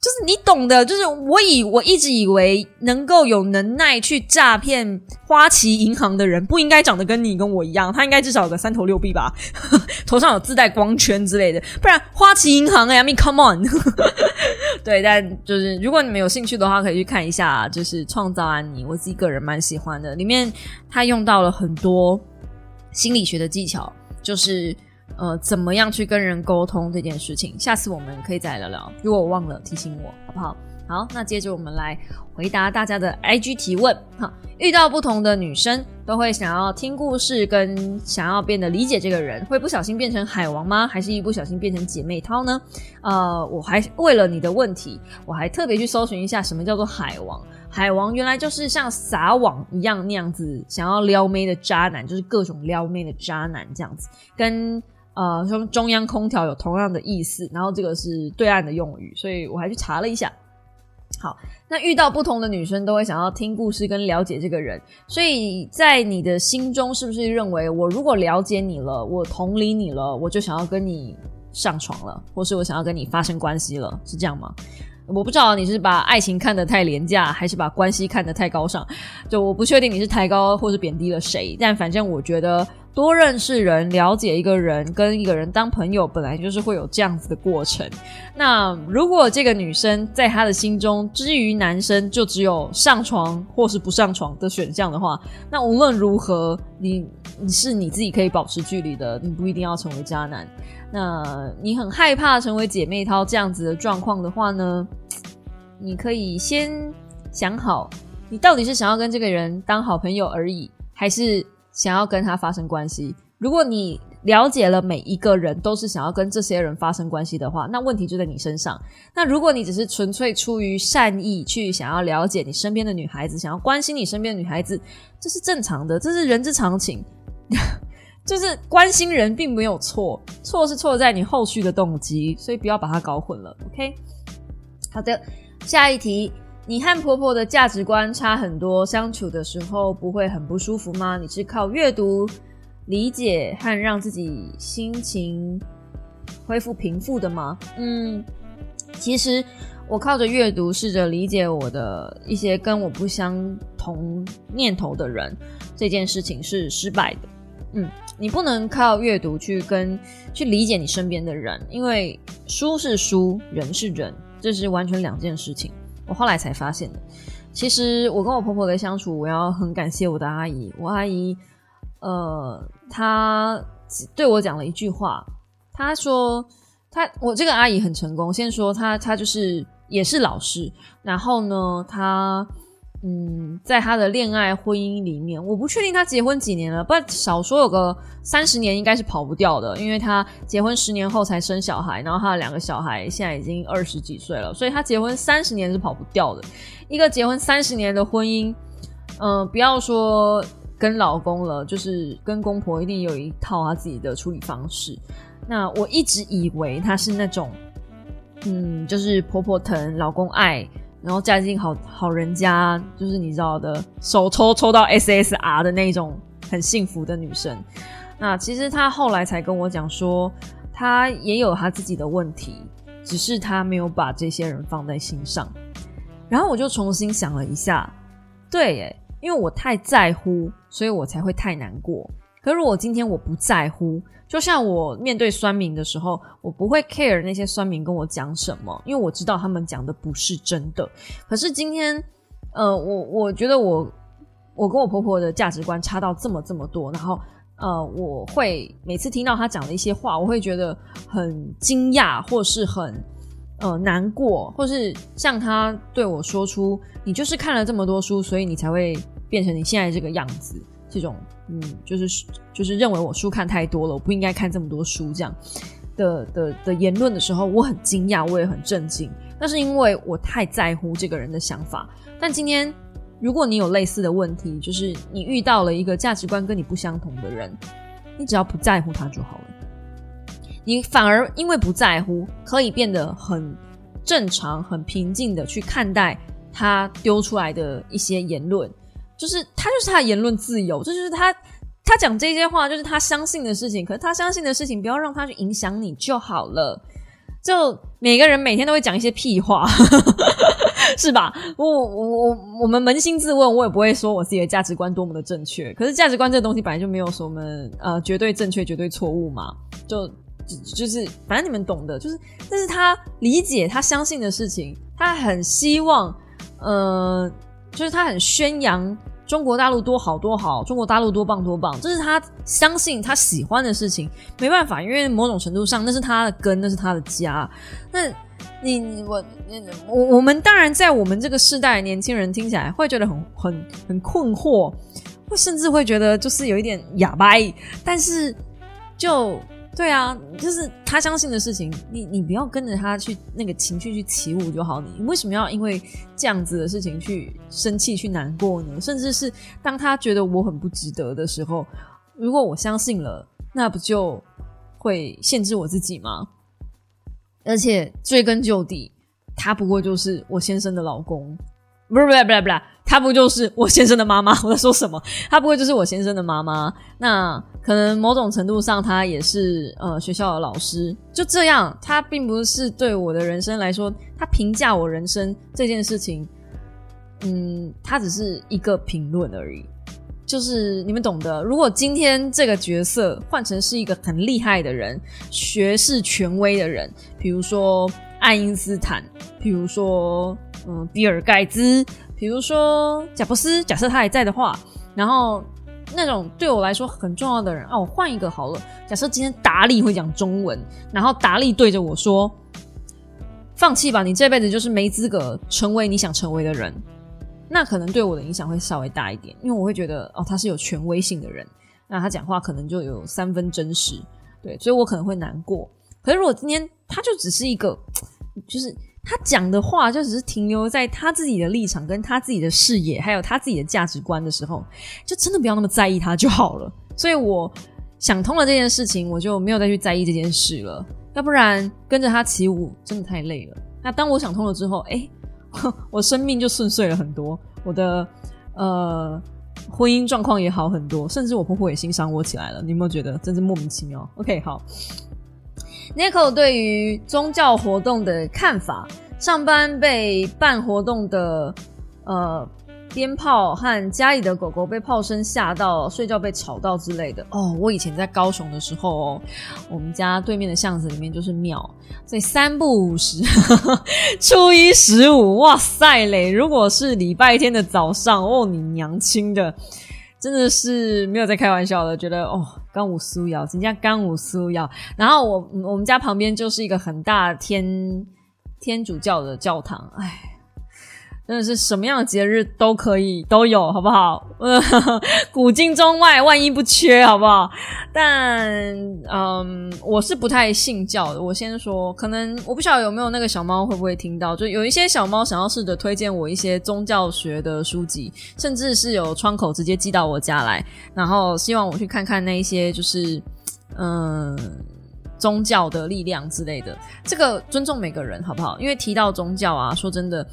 Speaker 3: 就是你懂的，就是我以我一直以为能够有能耐去诈骗花旗银行的人，不应该长得跟你跟我一样，他应该至少有个三头六臂吧，头上有自带光圈之类的，不然花旗银行哎，I mean come on，对，但就是如果你们有兴趣的话，可以去看一下，就是创造安妮，我自己个人蛮喜欢的，里面他用到了很多心理学的技巧，就是。呃，怎么样去跟人沟通这件事情？下次我们可以再聊聊。如果我忘了，提醒我好不好？好，那接着我们来回答大家的 IG 提问。哈，遇到不同的女生，都会想要听故事，跟想要变得理解这个人，会不小心变成海王吗？还是一不小心变成姐妹淘呢？呃，我还为了你的问题，我还特别去搜寻一下什么叫做海王。海王原来就是像撒网一样那样子，想要撩妹的渣男，就是各种撩妹的渣男这样子，跟。呃，说中央空调有同样的意思，然后这个是对岸的用语，所以我还去查了一下。好，那遇到不同的女生都会想要听故事跟了解这个人，所以在你的心中是不是认为我如果了解你了，我同理你了，我就想要跟你上床了，或是我想要跟你发生关系了，是这样吗？我不知道你是把爱情看得太廉价，还是把关系看得太高尚，就我不确定你是抬高或是贬低了谁，但反正我觉得。多认识人，了解一个人，跟一个人当朋友，本来就是会有这样子的过程。那如果这个女生在他的心中，至于男生就只有上床或是不上床的选项的话，那无论如何，你你是你自己可以保持距离的，你不一定要成为渣男。那你很害怕成为姐妹淘这样子的状况的话呢？你可以先想好，你到底是想要跟这个人当好朋友而已，还是？想要跟他发生关系，如果你了解了每一个人都是想要跟这些人发生关系的话，那问题就在你身上。那如果你只是纯粹出于善意去想要了解你身边的女孩子，想要关心你身边的女孩子，这是正常的，这是人之常情。就是关心人并没有错，错是错在你后续的动机，所以不要把它搞混了。OK，好的，下一题。你和婆婆的价值观差很多，相处的时候不会很不舒服吗？你是靠阅读理解和让自己心情恢复平复的吗？嗯，其实我靠着阅读试着理解我的一些跟我不相同念头的人，这件事情是失败的。嗯，你不能靠阅读去跟去理解你身边的人，因为书是书，人是人。这是完全两件事情。我后来才发现的。其实我跟我婆婆的相处，我要很感谢我的阿姨。我阿姨，呃，她对我讲了一句话，她说：“她我这个阿姨很成功。先说她，她就是也是老师。然后呢，她。”嗯，在他的恋爱婚姻里面，我不确定他结婚几年了，不少说有个三十年应该是跑不掉的，因为他结婚十年后才生小孩，然后他的两个小孩现在已经二十几岁了，所以他结婚三十年是跑不掉的。一个结婚三十年的婚姻，嗯，不要说跟老公了，就是跟公婆一定有一套他自己的处理方式。那我一直以为他是那种，嗯，就是婆婆疼，老公爱。然后嫁进好好人家，就是你知道的，手抽抽到 SSR 的那种很幸福的女生。那其实她后来才跟我讲说，她也有她自己的问题，只是她没有把这些人放在心上。然后我就重新想了一下，对，因为我太在乎，所以我才会太难过。可如果今天我不在乎，就像我面对酸民的时候，我不会 care 那些酸民跟我讲什么，因为我知道他们讲的不是真的。可是今天，呃，我我觉得我我跟我婆婆的价值观差到这么这么多，然后呃，我会每次听到她讲的一些话，我会觉得很惊讶，或是很呃难过，或是像她对我说出“你就是看了这么多书，所以你才会变成你现在这个样子”这种。嗯，就是就是认为我书看太多了，我不应该看这么多书这样的的的言论的时候，我很惊讶，我也很震惊。那是因为我太在乎这个人的想法。但今天，如果你有类似的问题，就是你遇到了一个价值观跟你不相同的人，你只要不在乎他就好了。你反而因为不在乎，可以变得很正常、很平静的去看待他丢出来的一些言论。就是他就是他的言论自由，这就是他他讲这些话，就是他相信的事情。可是他相信的事情，不要让他去影响你就好了。就每个人每天都会讲一些屁话，是吧？我我我我们扪心自问，我也不会说我自己的价值观多么的正确。可是价值观这东西本来就没有什么呃绝对正确、绝对错误嘛。就就是反正你们懂的，就是这是他理解、他相信的事情，他很希望呃。就是他很宣扬中国大陆多好多好，中国大陆多棒多棒，这是他相信他喜欢的事情。没办法，因为某种程度上那是他的根，那是他的家。那你我我我们当然在我们这个世代年轻人听起来会觉得很很很困惑，会甚至会觉得就是有一点哑巴。但是就。对啊，就是他相信的事情，你你不要跟着他去那个情绪去起舞就好。你为什么要因为这样子的事情去生气、去难过呢？甚至是当他觉得我很不值得的时候，如果我相信了，那不就会限制我自己吗？而且追根究底，他不过就是我先生的老公。不是不是不是不是，她不就是我先生的妈妈？我在说什么？她不会就是我先生的妈妈？那可能某种程度上，她也是呃学校的老师。就这样，她并不是对我的人生来说，她评价我人生这件事情，嗯，她只是一个评论而已。就是你们懂得，如果今天这个角色换成是一个很厉害的人，学识权威的人，比如说爱因斯坦，比如说。嗯，比尔盖茨，比如说贾布斯，假设他还在的话，然后那种对我来说很重要的人啊，我换一个好了。假设今天达利会讲中文，然后达利对着我说：“放弃吧，你这辈子就是没资格成为你想成为的人。”那可能对我的影响会稍微大一点，因为我会觉得哦，他是有权威性的人，那他讲话可能就有三分真实，对，所以我可能会难过。可是如果今天他就只是一个，就是。他讲的话就只是停留在他自己的立场、跟他自己的视野，还有他自己的价值观的时候，就真的不要那么在意他就好了。所以我想通了这件事情，我就没有再去在意这件事了。要不然跟着他起舞真的太累了。那当我想通了之后，哎，我生命就顺遂了很多，我的呃婚姻状况也好很多，甚至我婆婆也欣赏我起来了。你有没有觉得真是莫名其妙？OK，好。Nico 对于宗教活动的看法，上班被办活动的呃鞭炮和家里的狗狗被炮声吓到，睡觉被吵到之类的。哦，我以前在高雄的时候哦，我们家对面的巷子里面就是庙，所以三不五十，初一十五，哇塞嘞！如果是礼拜天的早上，哦，你娘亲的，真的是没有在开玩笑的，觉得哦，刚武苏瑶，人家刚武苏瑶。然后我我们家旁边就是一个很大天天主教的教堂，哎。真的是什么样的节日都可以都有，好不好？古今中外，万一不缺，好不好？但嗯，我是不太信教的。我先说，可能我不晓得有没有那个小猫会不会听到，就有一些小猫想要试着推荐我一些宗教学的书籍，甚至是有窗口直接寄到我家来，然后希望我去看看那一些就是嗯宗教的力量之类的。这个尊重每个人，好不好？因为提到宗教啊，说真的。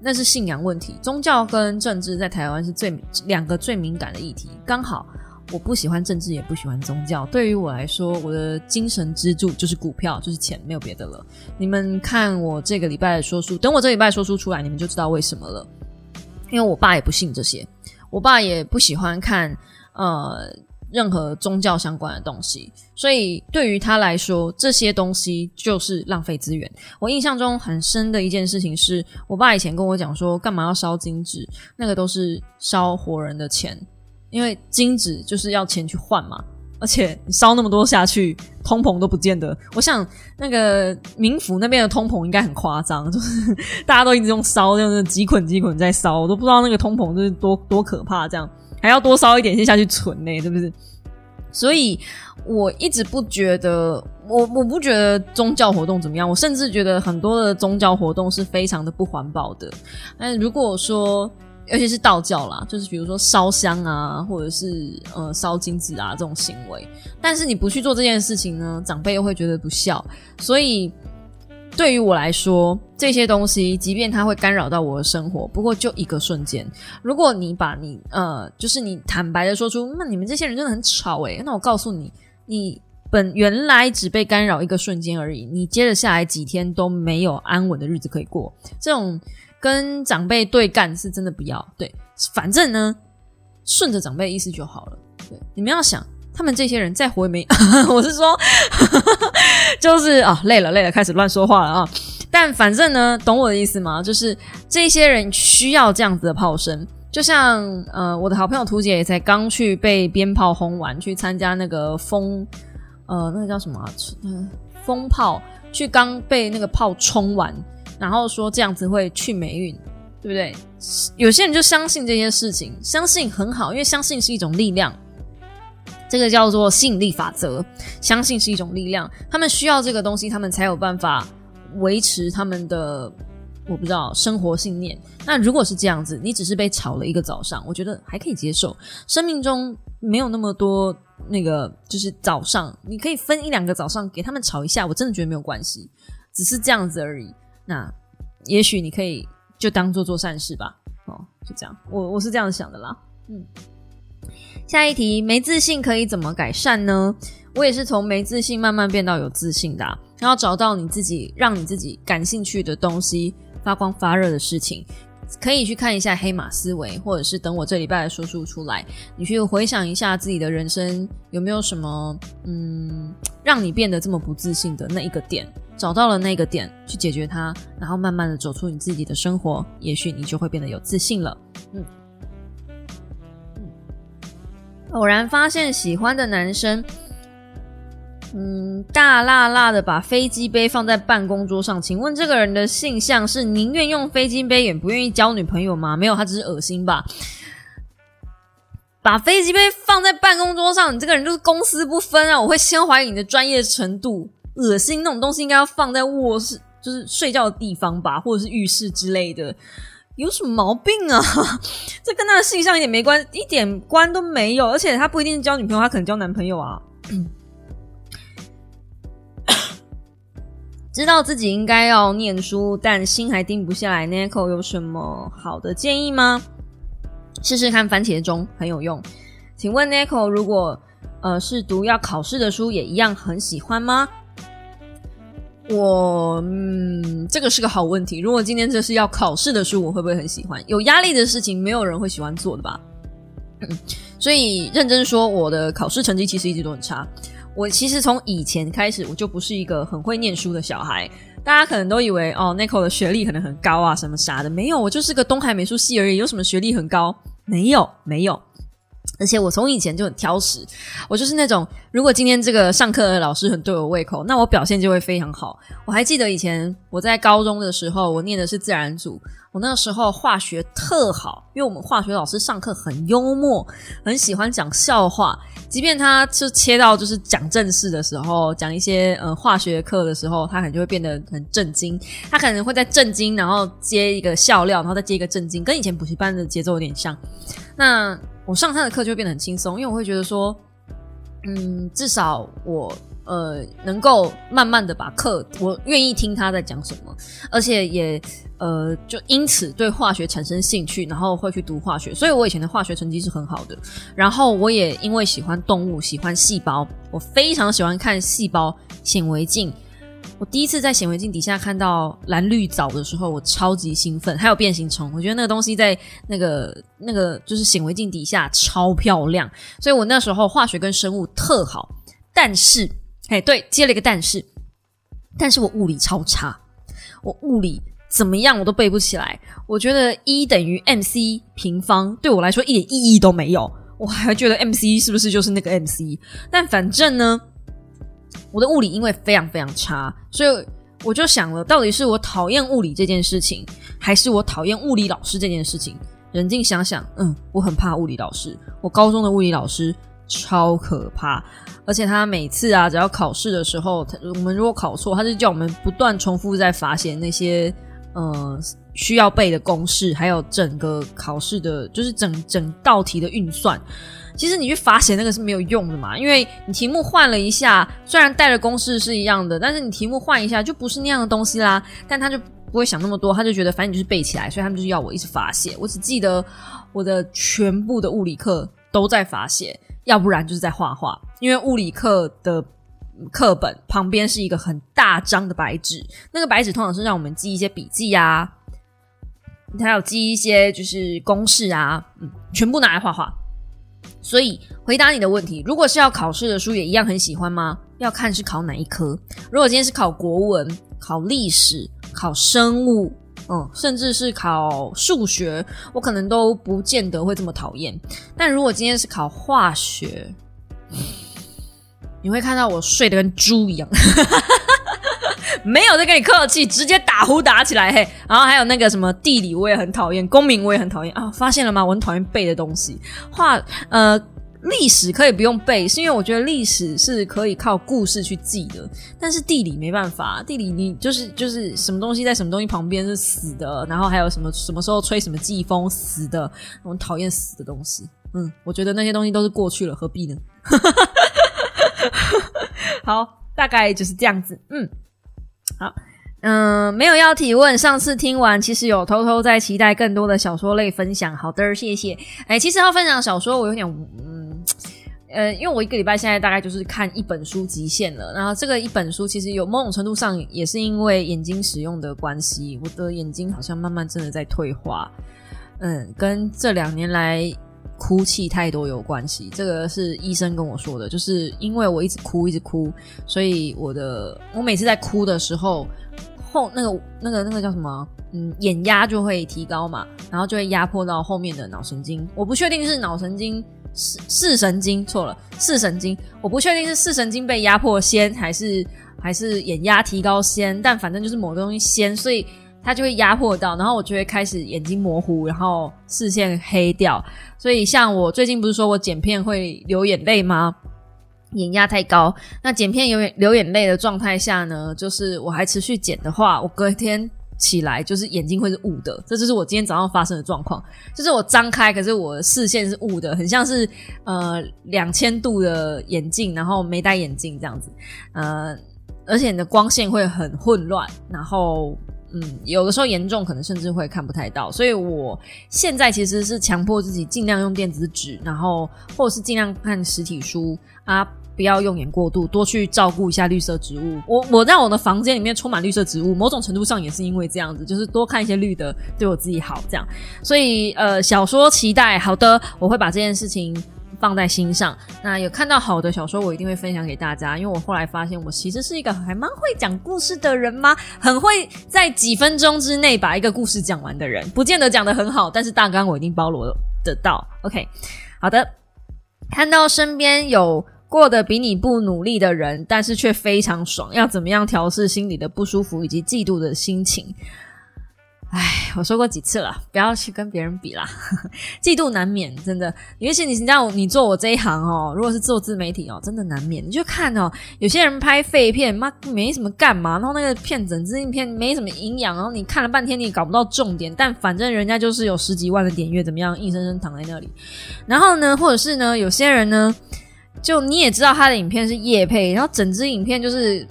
Speaker 3: 那是信仰问题，宗教跟政治在台湾是最两个最敏感的议题。刚好我不喜欢政治，也不喜欢宗教。对于我来说，我的精神支柱就是股票，就是钱，没有别的了。你们看我这个礼拜的说书，等我这礼拜说书出来，你们就知道为什么了。因为我爸也不信这些，我爸也不喜欢看，呃。任何宗教相关的东西，所以对于他来说，这些东西就是浪费资源。我印象中很深的一件事情是，我爸以前跟我讲说，干嘛要烧金纸？那个都是烧活人的钱，因为金纸就是要钱去换嘛。而且烧那么多下去，通膨都不见得。我想那个民府那边的通膨应该很夸张，就是大家都一直用烧，就是几捆几捆在烧，我都不知道那个通膨是多多可怕这样。还要多烧一点先下去存呢，是不是？所以我一直不觉得，我我不觉得宗教活动怎么样。我甚至觉得很多的宗教活动是非常的不环保的。但如果说，尤其是道教啦，就是比如说烧香啊，或者是呃烧金子啊这种行为，但是你不去做这件事情呢，长辈又会觉得不孝。所以。对于我来说，这些东西，即便它会干扰到我的生活，不过就一个瞬间。如果你把你呃，就是你坦白的说出，那你们这些人真的很吵诶，那我告诉你，你本原来只被干扰一个瞬间而已，你接着下来几天都没有安稳的日子可以过。这种跟长辈对干是真的不要。对，反正呢，顺着长辈意思就好了。对，你们要想。他们这些人再活也没，我是说，就是啊，累了累了，开始乱说话了啊。但反正呢，懂我的意思吗？就是这些人需要这样子的炮声，就像呃，我的好朋友图姐也才刚去被鞭炮轰完，去参加那个风，呃，那个叫什么？嗯，风炮，去刚被那个炮冲完，然后说这样子会去霉运，对不对？有些人就相信这些事情，相信很好，因为相信是一种力量。这个叫做吸引力法则，相信是一种力量。他们需要这个东西，他们才有办法维持他们的我不知道生活信念。那如果是这样子，你只是被吵了一个早上，我觉得还可以接受。生命中没有那么多那个，就是早上你可以分一两个早上给他们吵一下，我真的觉得没有关系，只是这样子而已。那也许你可以就当做做善事吧。哦，就这样，我我是这样想的啦。嗯。下一题，没自信可以怎么改善呢？我也是从没自信慢慢变到有自信的。然后找到你自己，让你自己感兴趣的东西，发光发热的事情，可以去看一下黑马思维，或者是等我这礼拜的说书出来，你去回想一下自己的人生有没有什么嗯，让你变得这么不自信的那一个点，找到了那个点去解决它，然后慢慢的走出你自己的生活，也许你就会变得有自信了。嗯。偶然发现喜欢的男生，嗯，大辣辣的把飞机杯放在办公桌上。请问这个人的性向是宁愿用飞机杯也不愿意交女朋友吗？没有，他只是恶心吧。把飞机杯放在办公桌上，你这个人就是公私不分啊！我会先怀疑你的专业程度。恶心那种东西应该要放在卧室，就是睡觉的地方吧，或者是浴室之类的。有什么毛病啊？这跟他的性向一点没关，一点关都没有。而且他不一定交女朋友，他可能交男朋友啊。知道自己应该要念书，但心还定不下来。Nico 有什么好的建议吗？试试看番茄钟很有用。请问 Nico，如果呃是读要考试的书，也一样很喜欢吗？我嗯，这个是个好问题。如果今天这是要考试的书，我会不会很喜欢？有压力的事情，没有人会喜欢做的吧？所以认真说，我的考试成绩其实一直都很差。我其实从以前开始，我就不是一个很会念书的小孩。大家可能都以为哦 n i c o 的学历可能很高啊，什么啥的，没有，我就是个东海美术系而已，有什么学历很高？没有，没有。而且我从以前就很挑食，我就是那种如果今天这个上课的老师很对我胃口，那我表现就会非常好。我还记得以前我在高中的时候，我念的是自然组，我那个时候化学特好，因为我们化学老师上课很幽默，很喜欢讲笑话，即便他就切到就是讲正事的时候，讲一些呃化学课的时候，他可能就会变得很震惊，他可能会在震惊，然后接一个笑料，然后再接一个震惊，跟以前补习班的节奏有点像。那我上他的课就变得很轻松，因为我会觉得说，嗯，至少我呃能够慢慢的把课，我愿意听他在讲什么，而且也呃就因此对化学产生兴趣，然后会去读化学，所以我以前的化学成绩是很好的。然后我也因为喜欢动物，喜欢细胞，我非常喜欢看细胞显微镜。我第一次在显微镜底下看到蓝绿藻的时候，我超级兴奋。还有变形虫，我觉得那个东西在那个那个就是显微镜底下超漂亮，所以我那时候化学跟生物特好。但是，哎，对，接了一个但是，但是我物理超差，我物理怎么样我都背不起来。我觉得一等于 mc 平方对我来说一点意义都没有，我还觉得 mc 是不是就是那个 mc？但反正呢。我的物理因为非常非常差，所以我就想了，到底是我讨厌物理这件事情，还是我讨厌物理老师这件事情？冷静想想，嗯，我很怕物理老师。我高中的物理老师超可怕，而且他每次啊，只要考试的时候，我们如果考错，他就叫我们不断重复在罚写那些呃需要背的公式，还有整个考试的，就是整整道题的运算。其实你去罚写那个是没有用的嘛，因为你题目换了一下，虽然带的公式是一样的，但是你题目换一下就不是那样的东西啦。但他就不会想那么多，他就觉得反正你就是背起来，所以他们就是要我一直罚写。我只记得我的全部的物理课都在罚写，要不然就是在画画。因为物理课的课本旁边是一个很大张的白纸，那个白纸通常是让我们记一些笔记啊，还有记一些就是公式啊，嗯，全部拿来画画。所以回答你的问题，如果是要考试的书，也一样很喜欢吗？要看是考哪一科。如果今天是考国文、考历史、考生物，嗯，甚至是考数学，我可能都不见得会这么讨厌。但如果今天是考化学，你会看到我睡得跟猪一样。没有在跟你客气，直接打呼打起来嘿。然后还有那个什么地理，我也很讨厌；公民我也很讨厌啊。发现了吗？我很讨厌背的东西。话呃历史可以不用背，是因为我觉得历史是可以靠故事去记的。但是地理没办法，地理你就是就是什么东西在什么东西旁边是死的，然后还有什么什么时候吹什么季风死的，我讨厌死的东西。嗯，我觉得那些东西都是过去了，何必呢？好，大概就是这样子。嗯。好，嗯，没有要提问。上次听完，其实有偷偷在期待更多的小说类分享。好的，谢谢。哎，其实要分享小说，我有点，嗯，呃，因为我一个礼拜现在大概就是看一本书极限了。然后这个一本书其实有某种程度上也是因为眼睛使用的关系，我的眼睛好像慢慢真的在退化。嗯，跟这两年来。哭泣太多有关系，这个是医生跟我说的，就是因为我一直哭一直哭，所以我的我每次在哭的时候后那个那个那个叫什么嗯眼压就会提高嘛，然后就会压迫到后面的脑神经。我不确定是脑神经视视神经错了视神经，我不确定是视神经被压迫先还是还是眼压提高先，但反正就是某个东西先，所以。它就会压迫到，然后我就会开始眼睛模糊，然后视线黑掉。所以像我最近不是说我剪片会流眼泪吗？眼压太高，那剪片有流眼泪的状态下呢，就是我还持续剪的话，我隔天起来就是眼睛会是雾的。这就是我今天早上发生的状况，就是我张开，可是我视线是雾的，很像是呃两千度的眼镜，然后没戴眼镜这样子。呃，而且你的光线会很混乱，然后。嗯，有的时候严重，可能甚至会看不太到，所以我现在其实是强迫自己尽量用电子纸，然后或者是尽量看实体书啊。不要用眼过度，多去照顾一下绿色植物。我我在我的房间里面充满绿色植物，某种程度上也是因为这样子，就是多看一些绿的，对我自己好。这样，所以呃，小说期待好的，我会把这件事情。放在心上，那有看到好的小说，我一定会分享给大家。因为我后来发现，我其实是一个还蛮会讲故事的人吗？很会在几分钟之内把一个故事讲完的人，不见得讲得很好，但是大纲我一定包罗得到。OK，好的，看到身边有过得比你不努力的人，但是却非常爽，要怎么样调试心里的不舒服以及嫉妒的心情？唉，我说过几次了，不要去跟别人比啦，嫉妒难免，真的。尤其你知道，你做我这一行哦，如果是做自媒体哦，真的难免。你就看哦，有些人拍废片，妈没什么干嘛，然后那个片整支影片没什么营养，然后你看了半天你也搞不到重点，但反正人家就是有十几万的点阅，怎么样，硬生生躺在那里。然后呢，或者是呢，有些人呢，就你也知道他的影片是夜配，然后整支影片就是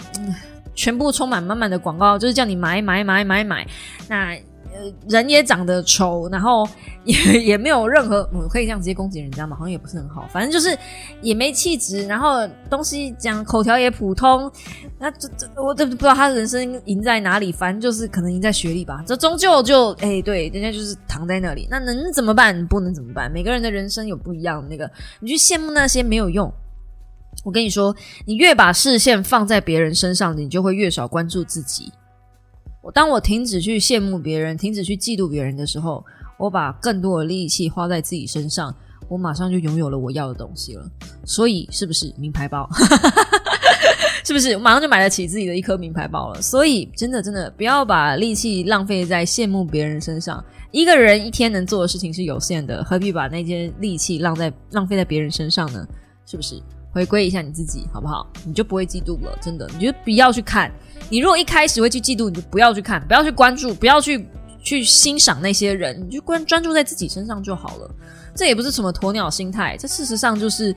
Speaker 3: 全部充满满满的广告，就是叫你买买买买买，那。人也长得丑，然后也也没有任何，我可以这样直接攻击人家嘛？好像也不是很好，反正就是也没气质，然后东西讲口条也普通，那这这我都不知道他人生赢在哪里，反正就是可能赢在学历吧。这终究就哎，对，人家就是躺在那里，那能怎么办？不能怎么办？每个人的人生有不一样的那个，你去羡慕那些没有用。我跟你说，你越把视线放在别人身上，你就会越少关注自己。当我停止去羡慕别人，停止去嫉妒别人的时候，我把更多的力气花在自己身上，我马上就拥有了我要的东西了。所以，是不是名牌包？是不是我马上就买得起自己的一颗名牌包了？所以，真的真的不要把力气浪费在羡慕别人身上。一个人一天能做的事情是有限的，何必把那些力气浪在浪费在别人身上呢？是不是？回归一下你自己，好不好？你就不会嫉妒了。真的，你就不要去看。你如果一开始会去嫉妒，你就不要去看，不要去关注，不要去去欣赏那些人，你就关专注在自己身上就好了。这也不是什么鸵鸟心态，这事实上就是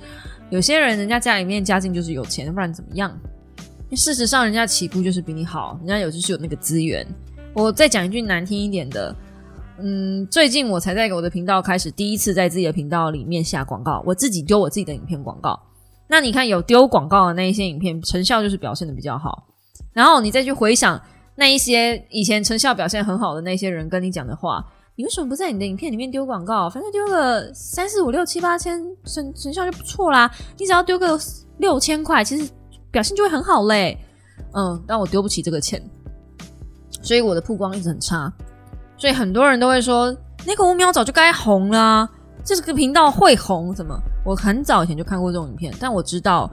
Speaker 3: 有些人，人家家里面家境就是有钱，不然怎么样？事实上，人家起步就是比你好，人家有就是有那个资源。我再讲一句难听一点的，嗯，最近我才在我的频道开始第一次在自己的频道里面下广告，我自己丢我自己的影片广告。那你看有丢广告的那一些影片，成效就是表现的比较好。然后你再去回想那一些以前成效表现很好的那些人跟你讲的话，你为什么不在你的影片里面丢广告？反正丢个三四五六七八千，成成效就不错啦。你只要丢个六千块，其实表现就会很好嘞。嗯，但我丢不起这个钱，所以我的曝光一直很差。所以很多人都会说，那个五秒早就该红啦，这个频道会红？什么？我很早以前就看过这种影片，但我知道。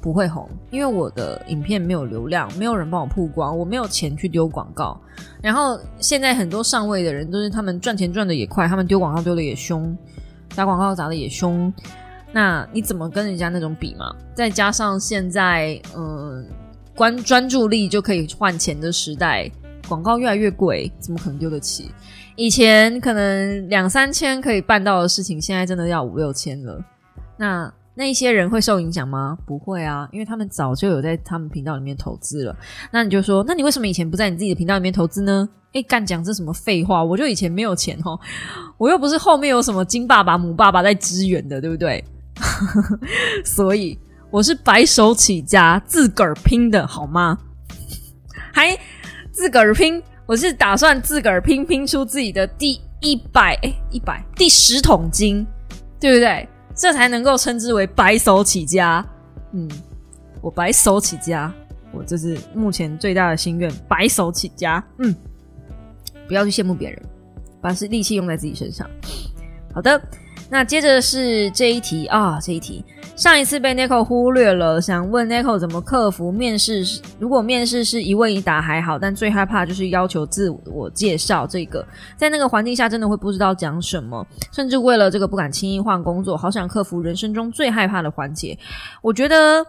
Speaker 3: 不会红，因为我的影片没有流量，没有人帮我曝光，我没有钱去丢广告。然后现在很多上位的人都是他们赚钱赚的也快，他们丢广告丢的也凶，打广告砸的也凶。那你怎么跟人家那种比嘛？再加上现在嗯，关专注力就可以换钱的时代，广告越来越贵，怎么可能丢得起？以前可能两三千可以办到的事情，现在真的要五六千了。那。那一些人会受影响吗？不会啊，因为他们早就有在他们频道里面投资了。那你就说，那你为什么以前不在你自己的频道里面投资呢？诶，干讲这什么废话？我就以前没有钱哦，我又不是后面有什么金爸爸母爸爸在支援的，对不对？所以我是白手起家，自个儿拼的好吗？还自个儿拼，我是打算自个儿拼，拼出自己的第一百诶一百第十桶金，对不对？这才能够称之为白手起家。嗯，我白手起家，我这是目前最大的心愿，白手起家。嗯，不要去羡慕别人，把是力气用在自己身上。好的。那接着是这一题啊，这一题上一次被 Nico 忽略了，想问 Nico 怎么克服面试？如果面试是一问一答还好，但最害怕就是要求自我介绍这个，在那个环境下真的会不知道讲什么，甚至为了这个不敢轻易换工作，好想克服人生中最害怕的环节。我觉得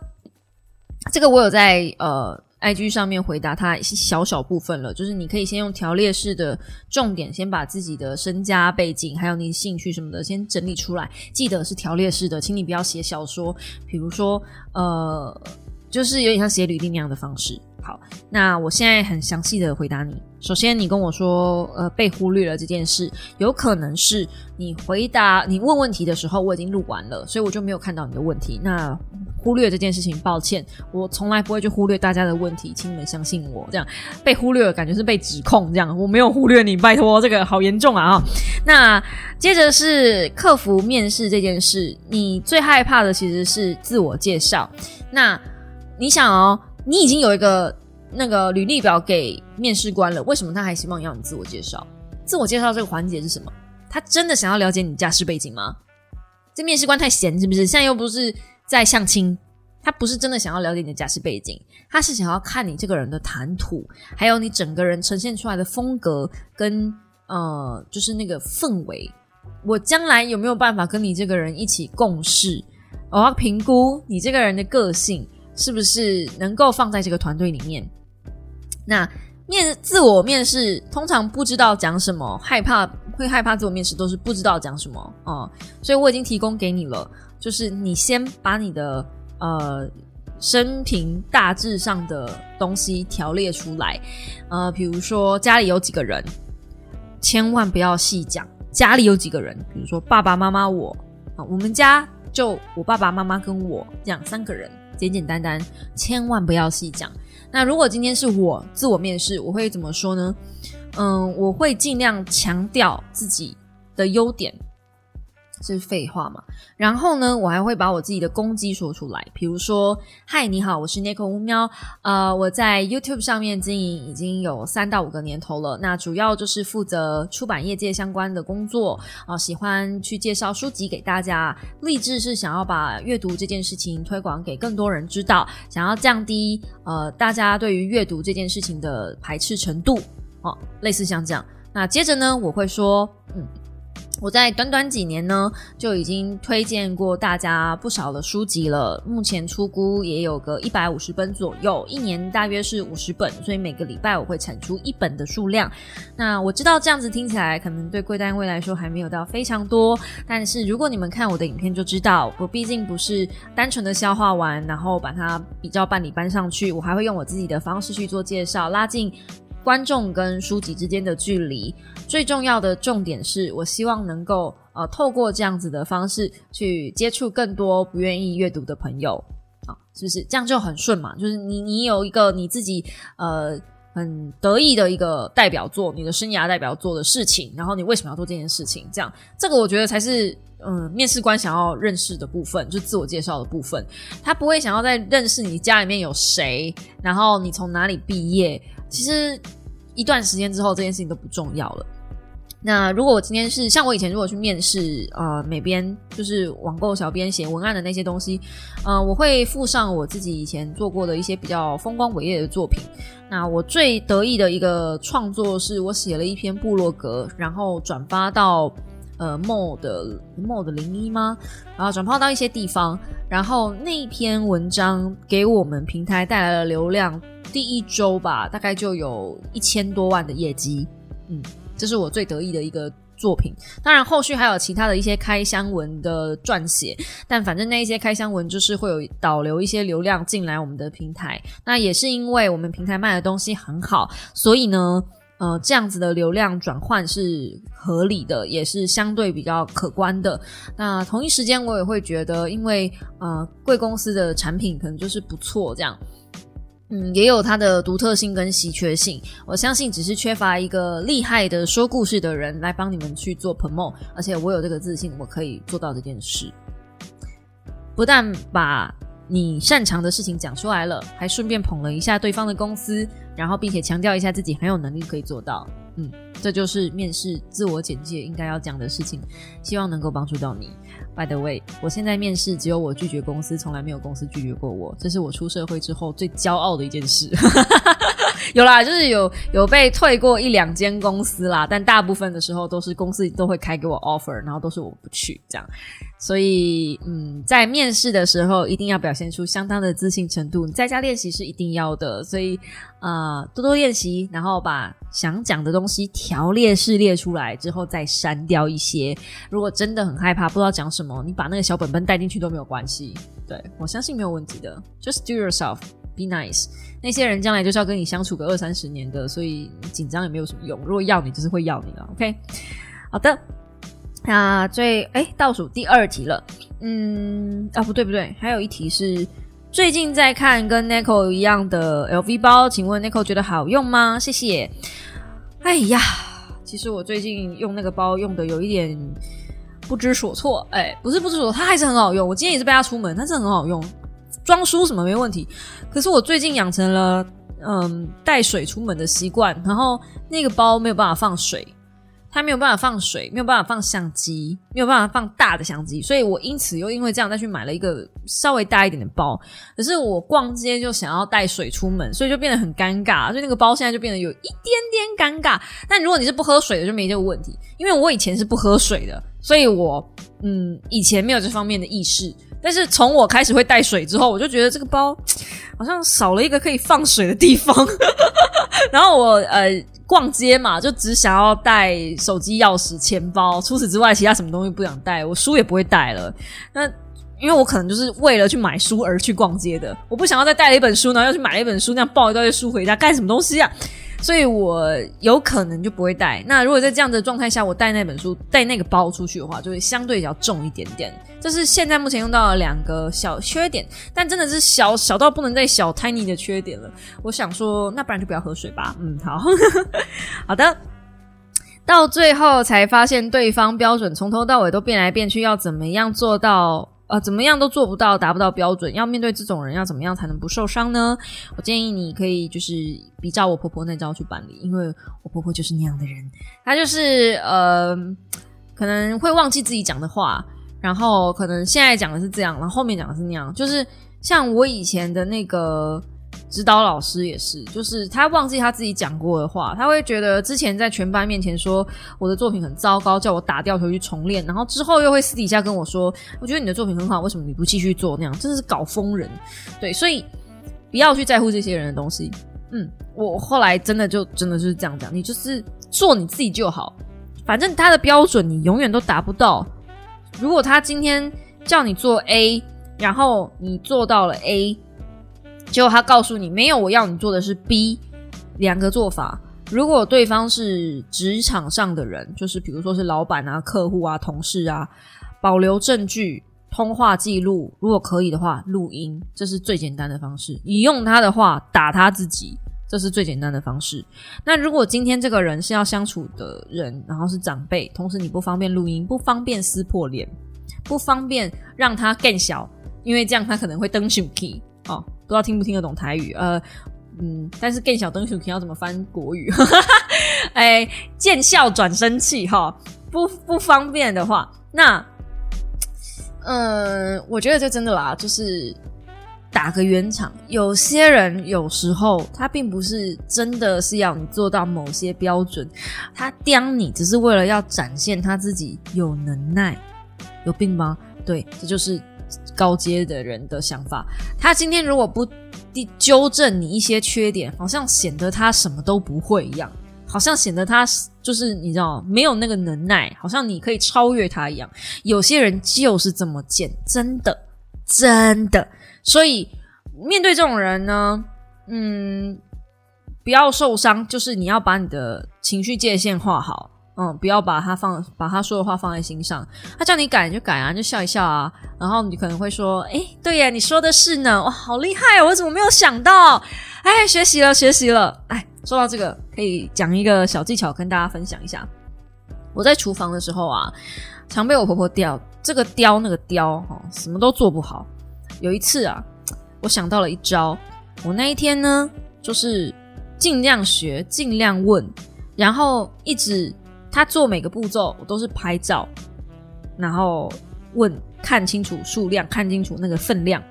Speaker 3: 这个我有在呃。I G 上面回答他小小部分了，就是你可以先用条列式的重点，先把自己的身家背景，还有你兴趣什么的，先整理出来。记得是条列式的，请你不要写小说，比如说呃，就是有点像写履历那样的方式。好，那我现在很详细的回答你。首先，你跟我说，呃，被忽略了这件事，有可能是你回答你问问题的时候，我已经录完了，所以我就没有看到你的问题。那忽略这件事情，抱歉，我从来不会去忽略大家的问题，请你们相信我。这样被忽略了，感觉是被指控，这样我没有忽略你，拜托，这个好严重啊！啊，那接着是克服面试这件事，你最害怕的其实是自我介绍。那你想哦，你已经有一个。那个履历表给面试官了，为什么他还希望要你自我介绍？自我介绍这个环节是什么？他真的想要了解你家世背景吗？这面试官太闲是不是？现在又不是在相亲，他不是真的想要了解你的家世背景，他是想要看你这个人的谈吐，还有你整个人呈现出来的风格跟呃，就是那个氛围。我将来有没有办法跟你这个人一起共事？我要评估你这个人的个性是不是能够放在这个团队里面。那面自我面试通常不知道讲什么，害怕会害怕自我面试都是不知道讲什么哦，所以我已经提供给你了，就是你先把你的呃生平大致上的东西条列出来，呃，比如说家里有几个人，千万不要细讲家里有几个人，比如说爸爸妈妈我啊，我们家就我爸爸妈妈跟我这样三个人，简简单单，千万不要细讲。那如果今天是我自我面试，我会怎么说呢？嗯，我会尽量强调自己的优点。是废话嘛？然后呢，我还会把我自己的攻击说出来，比如说：“嗨，你好，我是 Nico 乌喵，呃，我在 YouTube 上面经营已经有三到五个年头了。那主要就是负责出版业界相关的工作啊，喜欢去介绍书籍给大家，立志是想要把阅读这件事情推广给更多人知道，想要降低呃大家对于阅读这件事情的排斥程度哦，类似像这样。那接着呢，我会说，嗯。”我在短短几年呢，就已经推荐过大家不少的书籍了。目前出估也有个一百五十本左右，一年大约是五十本，所以每个礼拜我会产出一本的数量。那我知道这样子听起来可能对贵单位来说还没有到非常多，但是如果你们看我的影片就知道，我毕竟不是单纯的消化完，然后把它比较办理搬上去，我还会用我自己的方式去做介绍，拉近。观众跟书籍之间的距离，最重要的重点是我希望能够呃透过这样子的方式去接触更多不愿意阅读的朋友，啊，是不是这样就很顺嘛？就是你你有一个你自己呃很得意的一个代表作，你的生涯代表作的事情，然后你为什么要做这件事情？这样这个我觉得才是嗯面试官想要认识的部分，就自我介绍的部分，他不会想要再认识你家里面有谁，然后你从哪里毕业。其实一段时间之后，这件事情都不重要了。那如果我今天是像我以前如果去面试，呃，美编就是网购小编写文案的那些东西，呃，我会附上我自己以前做过的一些比较风光伟业的作品。那我最得意的一个创作是我写了一篇部落格，然后转发到呃 mod mod 零一吗？然后转发到一些地方，然后那一篇文章给我们平台带来了流量。第一周吧，大概就有一千多万的业绩，嗯，这是我最得意的一个作品。当然，后续还有其他的一些开箱文的撰写，但反正那一些开箱文就是会有导流一些流量进来我们的平台。那也是因为我们平台卖的东西很好，所以呢，呃，这样子的流量转换是合理的，也是相对比较可观的。那同一时间，我也会觉得，因为呃，贵公司的产品可能就是不错，这样。嗯，也有它的独特性跟稀缺性。我相信只是缺乏一个厉害的说故事的人来帮你们去做 promo，而且我有这个自信，我可以做到这件事。不但把你擅长的事情讲出来了，还顺便捧了一下对方的公司，然后并且强调一下自己很有能力可以做到。嗯，这就是面试自我简介应该要讲的事情，希望能够帮助到你。By the way，我现在面试只有我拒绝公司，从来没有公司拒绝过我，这是我出社会之后最骄傲的一件事。有啦，就是有有被退过一两间公司啦，但大部分的时候都是公司都会开给我 offer，然后都是我不去这样。所以，嗯，在面试的时候一定要表现出相当的自信程度，你在家练习是一定要的。所以，呃，多多练习，然后把想讲的东西条列式列出来之后，再删掉一些。如果真的很害怕不知道讲什么，你把那个小本本带进去都没有关系。对我相信没有问题的，Just do yourself。be nice。那些人将来就是要跟你相处个二三十年的，所以紧张也没有什么用。如果要你，就是会要你了。OK，好的。那最哎倒数第二题了，嗯啊不对不对，还有一题是最近在看跟 Nico 一样的 LV 包，请问 Nico 觉得好用吗？谢谢。哎呀，其实我最近用那个包用的有一点不知所措。哎，不是不知所措，它还是很好用。我今天也是背它出门，它是很好用，装书什么没问题。可是我最近养成了嗯带水出门的习惯，然后那个包没有办法放水。它没有办法放水，没有办法放相机，没有办法放大的相机，所以我因此又因为这样再去买了一个稍微大一点的包。可是我逛街就想要带水出门，所以就变得很尴尬，所以那个包现在就变得有一点点尴尬。但如果你是不喝水的，就没这个问题，因为我以前是不喝水的，所以我嗯以前没有这方面的意识。但是从我开始会带水之后，我就觉得这个包好像少了一个可以放水的地方。然后我呃。逛街嘛，就只想要带手机、钥匙、钱包，除此之外，其他什么东西不想带。我书也不会带了。那因为我可能就是为了去买书而去逛街的，我不想要再带了一本书，然后要去买了一本书，那样抱一堆书回家干什么东西啊？所以我有可能就不会带。那如果在这样的状态下，我带那本书、带那个包出去的话，就会相对比较重一点点。这是现在目前用到的两个小缺点，但真的是小小到不能再小 tiny 的缺点了。我想说，那不然就不要喝水吧。嗯，好 好的。到最后才发现，对方标准从头到尾都变来变去，要怎么样做到？呃，怎么样都做不到，达不到标准。要面对这种人，要怎么样才能不受伤呢？我建议你可以就是比照我婆婆那招去办理，因为我婆婆就是那样的人，她就是呃，可能会忘记自己讲的话，然后可能现在讲的是这样，然后后面讲的是那样，就是像我以前的那个。指导老师也是，就是他忘记他自己讲过的话，他会觉得之前在全班面前说我的作品很糟糕，叫我打掉头去重练，然后之后又会私底下跟我说，我觉得你的作品很好，为什么你不继续做那样？真的是搞疯人，对，所以不要去在乎这些人的东西。嗯，我后来真的就真的就是这样讲，你就是做你自己就好，反正他的标准你永远都达不到。如果他今天叫你做 A，然后你做到了 A。结果他告诉你没有，我要你做的是 B，两个做法。如果对方是职场上的人，就是比如说是老板啊、客户啊、同事啊，保留证据、通话记录，如果可以的话，录音，这是最简单的方式。你用他的话打他自己，这是最简单的方式。那如果今天这个人是要相处的人，然后是长辈，同时你不方便录音，不方便撕破脸，不方便让他更小，因为这样他可能会登手机哦。不知道听不听得懂台语，呃，嗯，但是更小灯熊要怎么翻国语？哎，见笑转生气哈，不不方便的话，那，嗯，我觉得这真的啦，就是打个圆场。有些人有时候他并不是真的是要你做到某些标准，他刁你只是为了要展现他自己有能耐，有病吗？对，这就是。高阶的人的想法，他今天如果不纠正你一些缺点，好像显得他什么都不会一样，好像显得他就是你知道没有那个能耐，好像你可以超越他一样。有些人就是这么贱，真的真的。所以面对这种人呢，嗯，不要受伤，就是你要把你的情绪界限画好。嗯，不要把他放，把他说的话放在心上。他叫你改就改啊，就笑一笑啊。然后你可能会说：“哎，对呀，你说的是呢，哇，好厉害！我怎么没有想到？哎，学习了，学习了。哎，说到这个，可以讲一个小技巧跟大家分享一下。我在厨房的时候啊，常被我婆婆刁，这个刁那个刁，哈，什么都做不好。有一次啊，我想到了一招。我那一天呢，就是尽量学，尽量问，然后一直。他做每个步骤，我都是拍照，然后问看清楚数量，看清楚那个分量。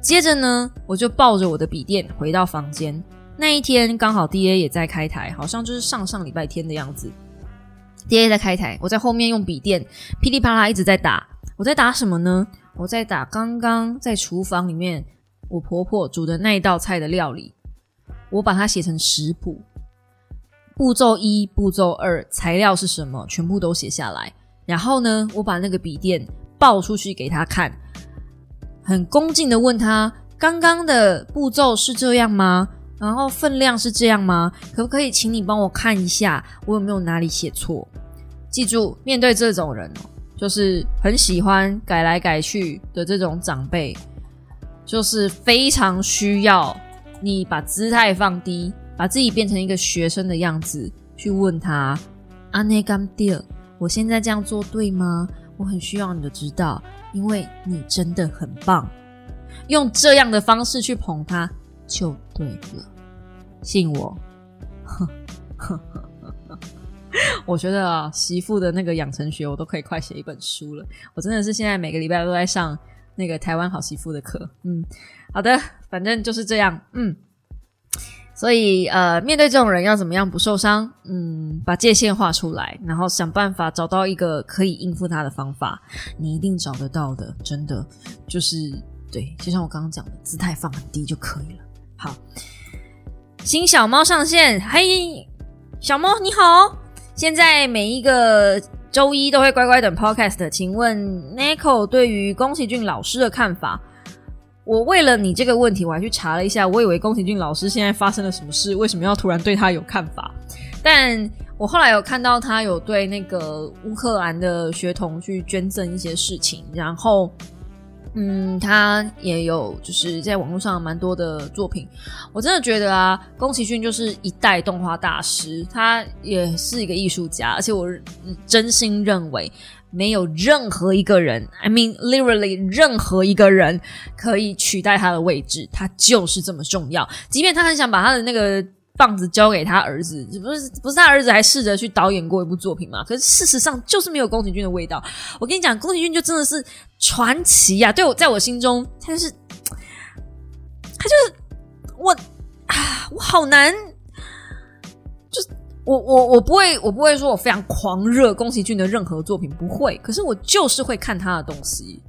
Speaker 3: 接着呢，我就抱着我的笔电回到房间。那一天刚好 D A 也在开台，好像就是上上礼拜天的样子。D A 在开台，我在后面用笔电噼里啪啦一直在打。我在打什么呢？我在打刚刚在厨房里面我婆婆煮的那一道菜的料理，我把它写成食谱。步骤一、步骤二，材料是什么？全部都写下来。然后呢，我把那个笔电抱出去给他看，很恭敬的问他：“刚刚的步骤是这样吗？然后分量是这样吗？可不可以请你帮我看一下，我有没有哪里写错？记住，面对这种人，就是很喜欢改来改去的这种长辈，就是非常需要你把姿态放低，把自己变成一个学生的样子，去问他：“阿内甘蒂尔，我现在这样做对吗？”我很需要你的指导，因为你真的很棒。用这样的方式去捧他。就对了，信我。我觉得啊，媳妇的那个养成学，我都可以快写一本书了。我真的是现在每个礼拜都在上那个台湾好媳妇的课。嗯，好的，反正就是这样。嗯，所以呃，面对这种人要怎么样不受伤？嗯，把界限画出来，然后想办法找到一个可以应付他的方法。你一定找得到的，真的就是对，就像我刚刚讲的，姿态放很低就可以了。好，新小猫上线，嘿，小猫你好！现在每一个周一都会乖乖等 podcast，请问 Nico 对于宫崎骏老师的看法？我为了你这个问题，我还去查了一下，我以为宫崎骏老师现在发生了什么事，为什么要突然对他有看法？但我后来有看到他有对那个乌克兰的学童去捐赠一些事情，然后。嗯，他也有就是在网络上蛮多的作品，我真的觉得啊，宫崎骏就是一代动画大师，他也是一个艺术家，而且我真心认为没有任何一个人，I mean literally 任何一个人可以取代他的位置，他就是这么重要，即便他很想把他的那个。棒子交给他儿子，不是不是他儿子还试着去导演过一部作品嘛？可是事实上就是没有宫崎骏的味道。我跟你讲，宫崎骏就真的是传奇呀！对我，在我心中，他就是他就是我啊，我好难，我我我不会我不会说我非常狂热宫崎骏的任何作品，不会。可是我就是会看他的东西，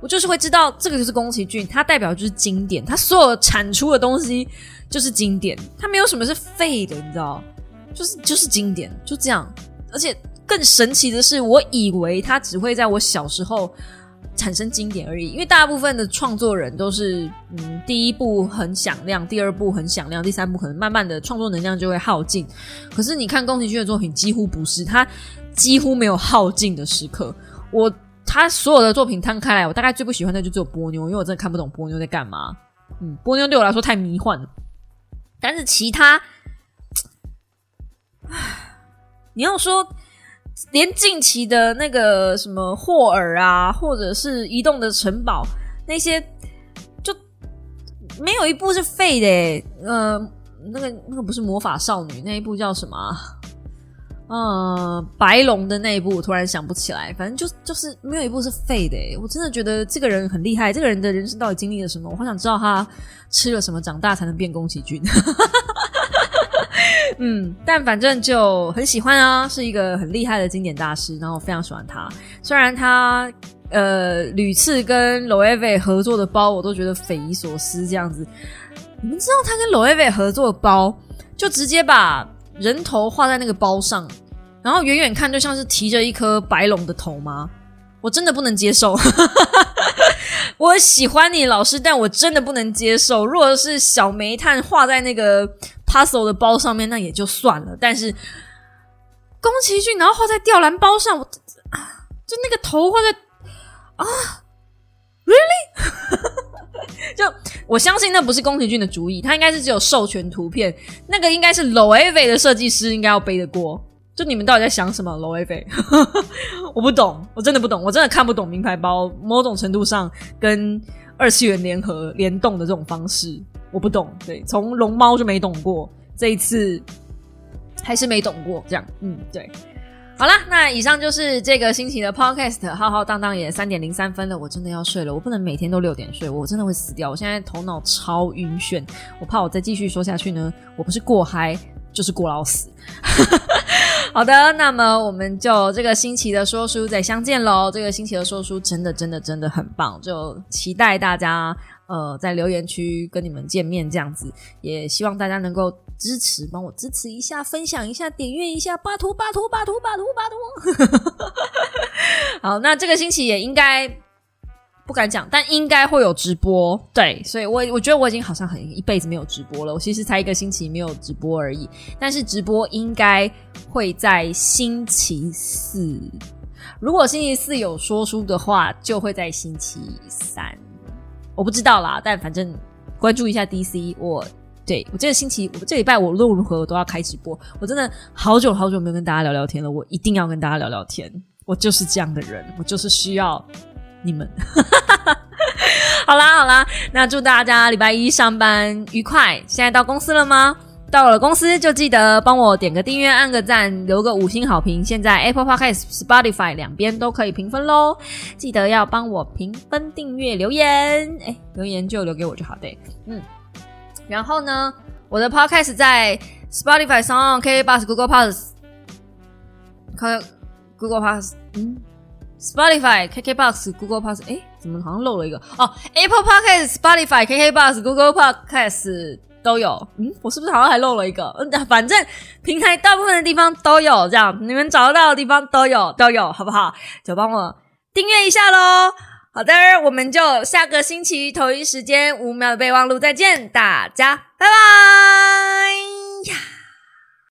Speaker 3: 我就是会知道这个就是宫崎骏，他代表就是经典，他所有产出的东西。就是经典，它没有什么是废的，你知道？就是就是经典，就这样。而且更神奇的是，我以为它只会在我小时候产生经典而已，因为大部分的创作人都是，嗯，第一部很响亮，第二部很响亮，第三部可能慢慢的创作能量就会耗尽。可是你看宫崎骏的作品，几乎不是，他几乎没有耗尽的时刻。我他所有的作品摊开来，我大概最不喜欢的就只有波妞，因为我真的看不懂波妞在干嘛。嗯，波妞对我来说太迷幻了。但是其他，你要说连近期的那个什么霍尔啊，或者是移动的城堡那些，就没有一部是废的。呃，那个那个不是魔法少女那一部叫什么？嗯，白龙的那一部，我突然想不起来。反正就就是没有一部是废的。我真的觉得这个人很厉害。这个人的人生到底经历了什么？我好想知道他吃了什么，长大才能变宫崎骏。嗯，但反正就很喜欢啊，是一个很厉害的经典大师。然后我非常喜欢他。虽然他呃屡次跟 Loewe 合作的包，我都觉得匪夷所思。这样子，你们知道他跟 Loewe 合作的包，就直接把。人头画在那个包上，然后远远看就像是提着一颗白龙的头吗？我真的不能接受。我喜欢你老师，但我真的不能接受。如果是小煤炭画在那个 puzzle 的包上面，那也就算了。但是宫崎骏然后画在吊篮包上，我就那个头画在啊，really？就我相信那不是宫崎骏的主意，他应该是只有授权图片，那个应该是 Loewe 的设计师应该要背的锅。就你们到底在想什么？Loewe，我不懂，我真的不懂，我真的看不懂名牌包某种程度上跟二次元联合联动的这种方式，我不懂。对，从龙猫就没懂过，这一次还是没懂过。这样，嗯，对。好啦，那以上就是这个星期的 podcast，浩浩荡荡也三点零三分了，我真的要睡了，我不能每天都六点睡，我真的会死掉。我现在头脑超晕眩，我怕我再继续说下去呢，我不是过嗨就是过劳死。好的，那么我们就这个星期的说书再相见喽。这个星期的说书真的真的真的很棒，就期待大家。呃，在留言区跟你们见面这样子，也希望大家能够支持，帮我支持一下，分享一下，点阅一下，巴图巴图巴图巴图巴图。好，那这个星期也应该不敢讲，但应该会有直播。对，所以我我觉得我已经好像很一辈子没有直播了。我其实才一个星期没有直播而已，但是直播应该会在星期四。如果星期四有说书的话，就会在星期三。我不知道啦，但反正关注一下 DC。我对我这个星期，我这礼拜我无论如何我都要开直播。我真的好久好久没有跟大家聊聊天了，我一定要跟大家聊聊天。我就是这样的人，我就是需要你们。好啦好啦，那祝大家礼拜一上班愉快。现在到公司了吗？到了公司就记得帮我点个订阅、按个赞、留个五星好评。现在 Apple Podcast、Spotify 两边都可以评分喽，记得要帮我评分、订阅、留言。哎，留言就留给我就好，对，嗯。然后呢，我的 Podcast 在 Spotify 上、KK Bus、Google Pass、可 Google Pass，嗯，Spotify、KK Box、Google Pass，哎，怎么好像漏了一个？哦，Apple Podcast、Spotify、KK Box、Google Podcast。都有，嗯，我是不是好像还漏了一个？嗯，反正平台大部分的地方都有，这样你们找得到的地方都有，都有，好不好？就帮我订阅一下喽。好的，我们就下个星期同一时间五秒的备忘录再见，大家拜拜呀。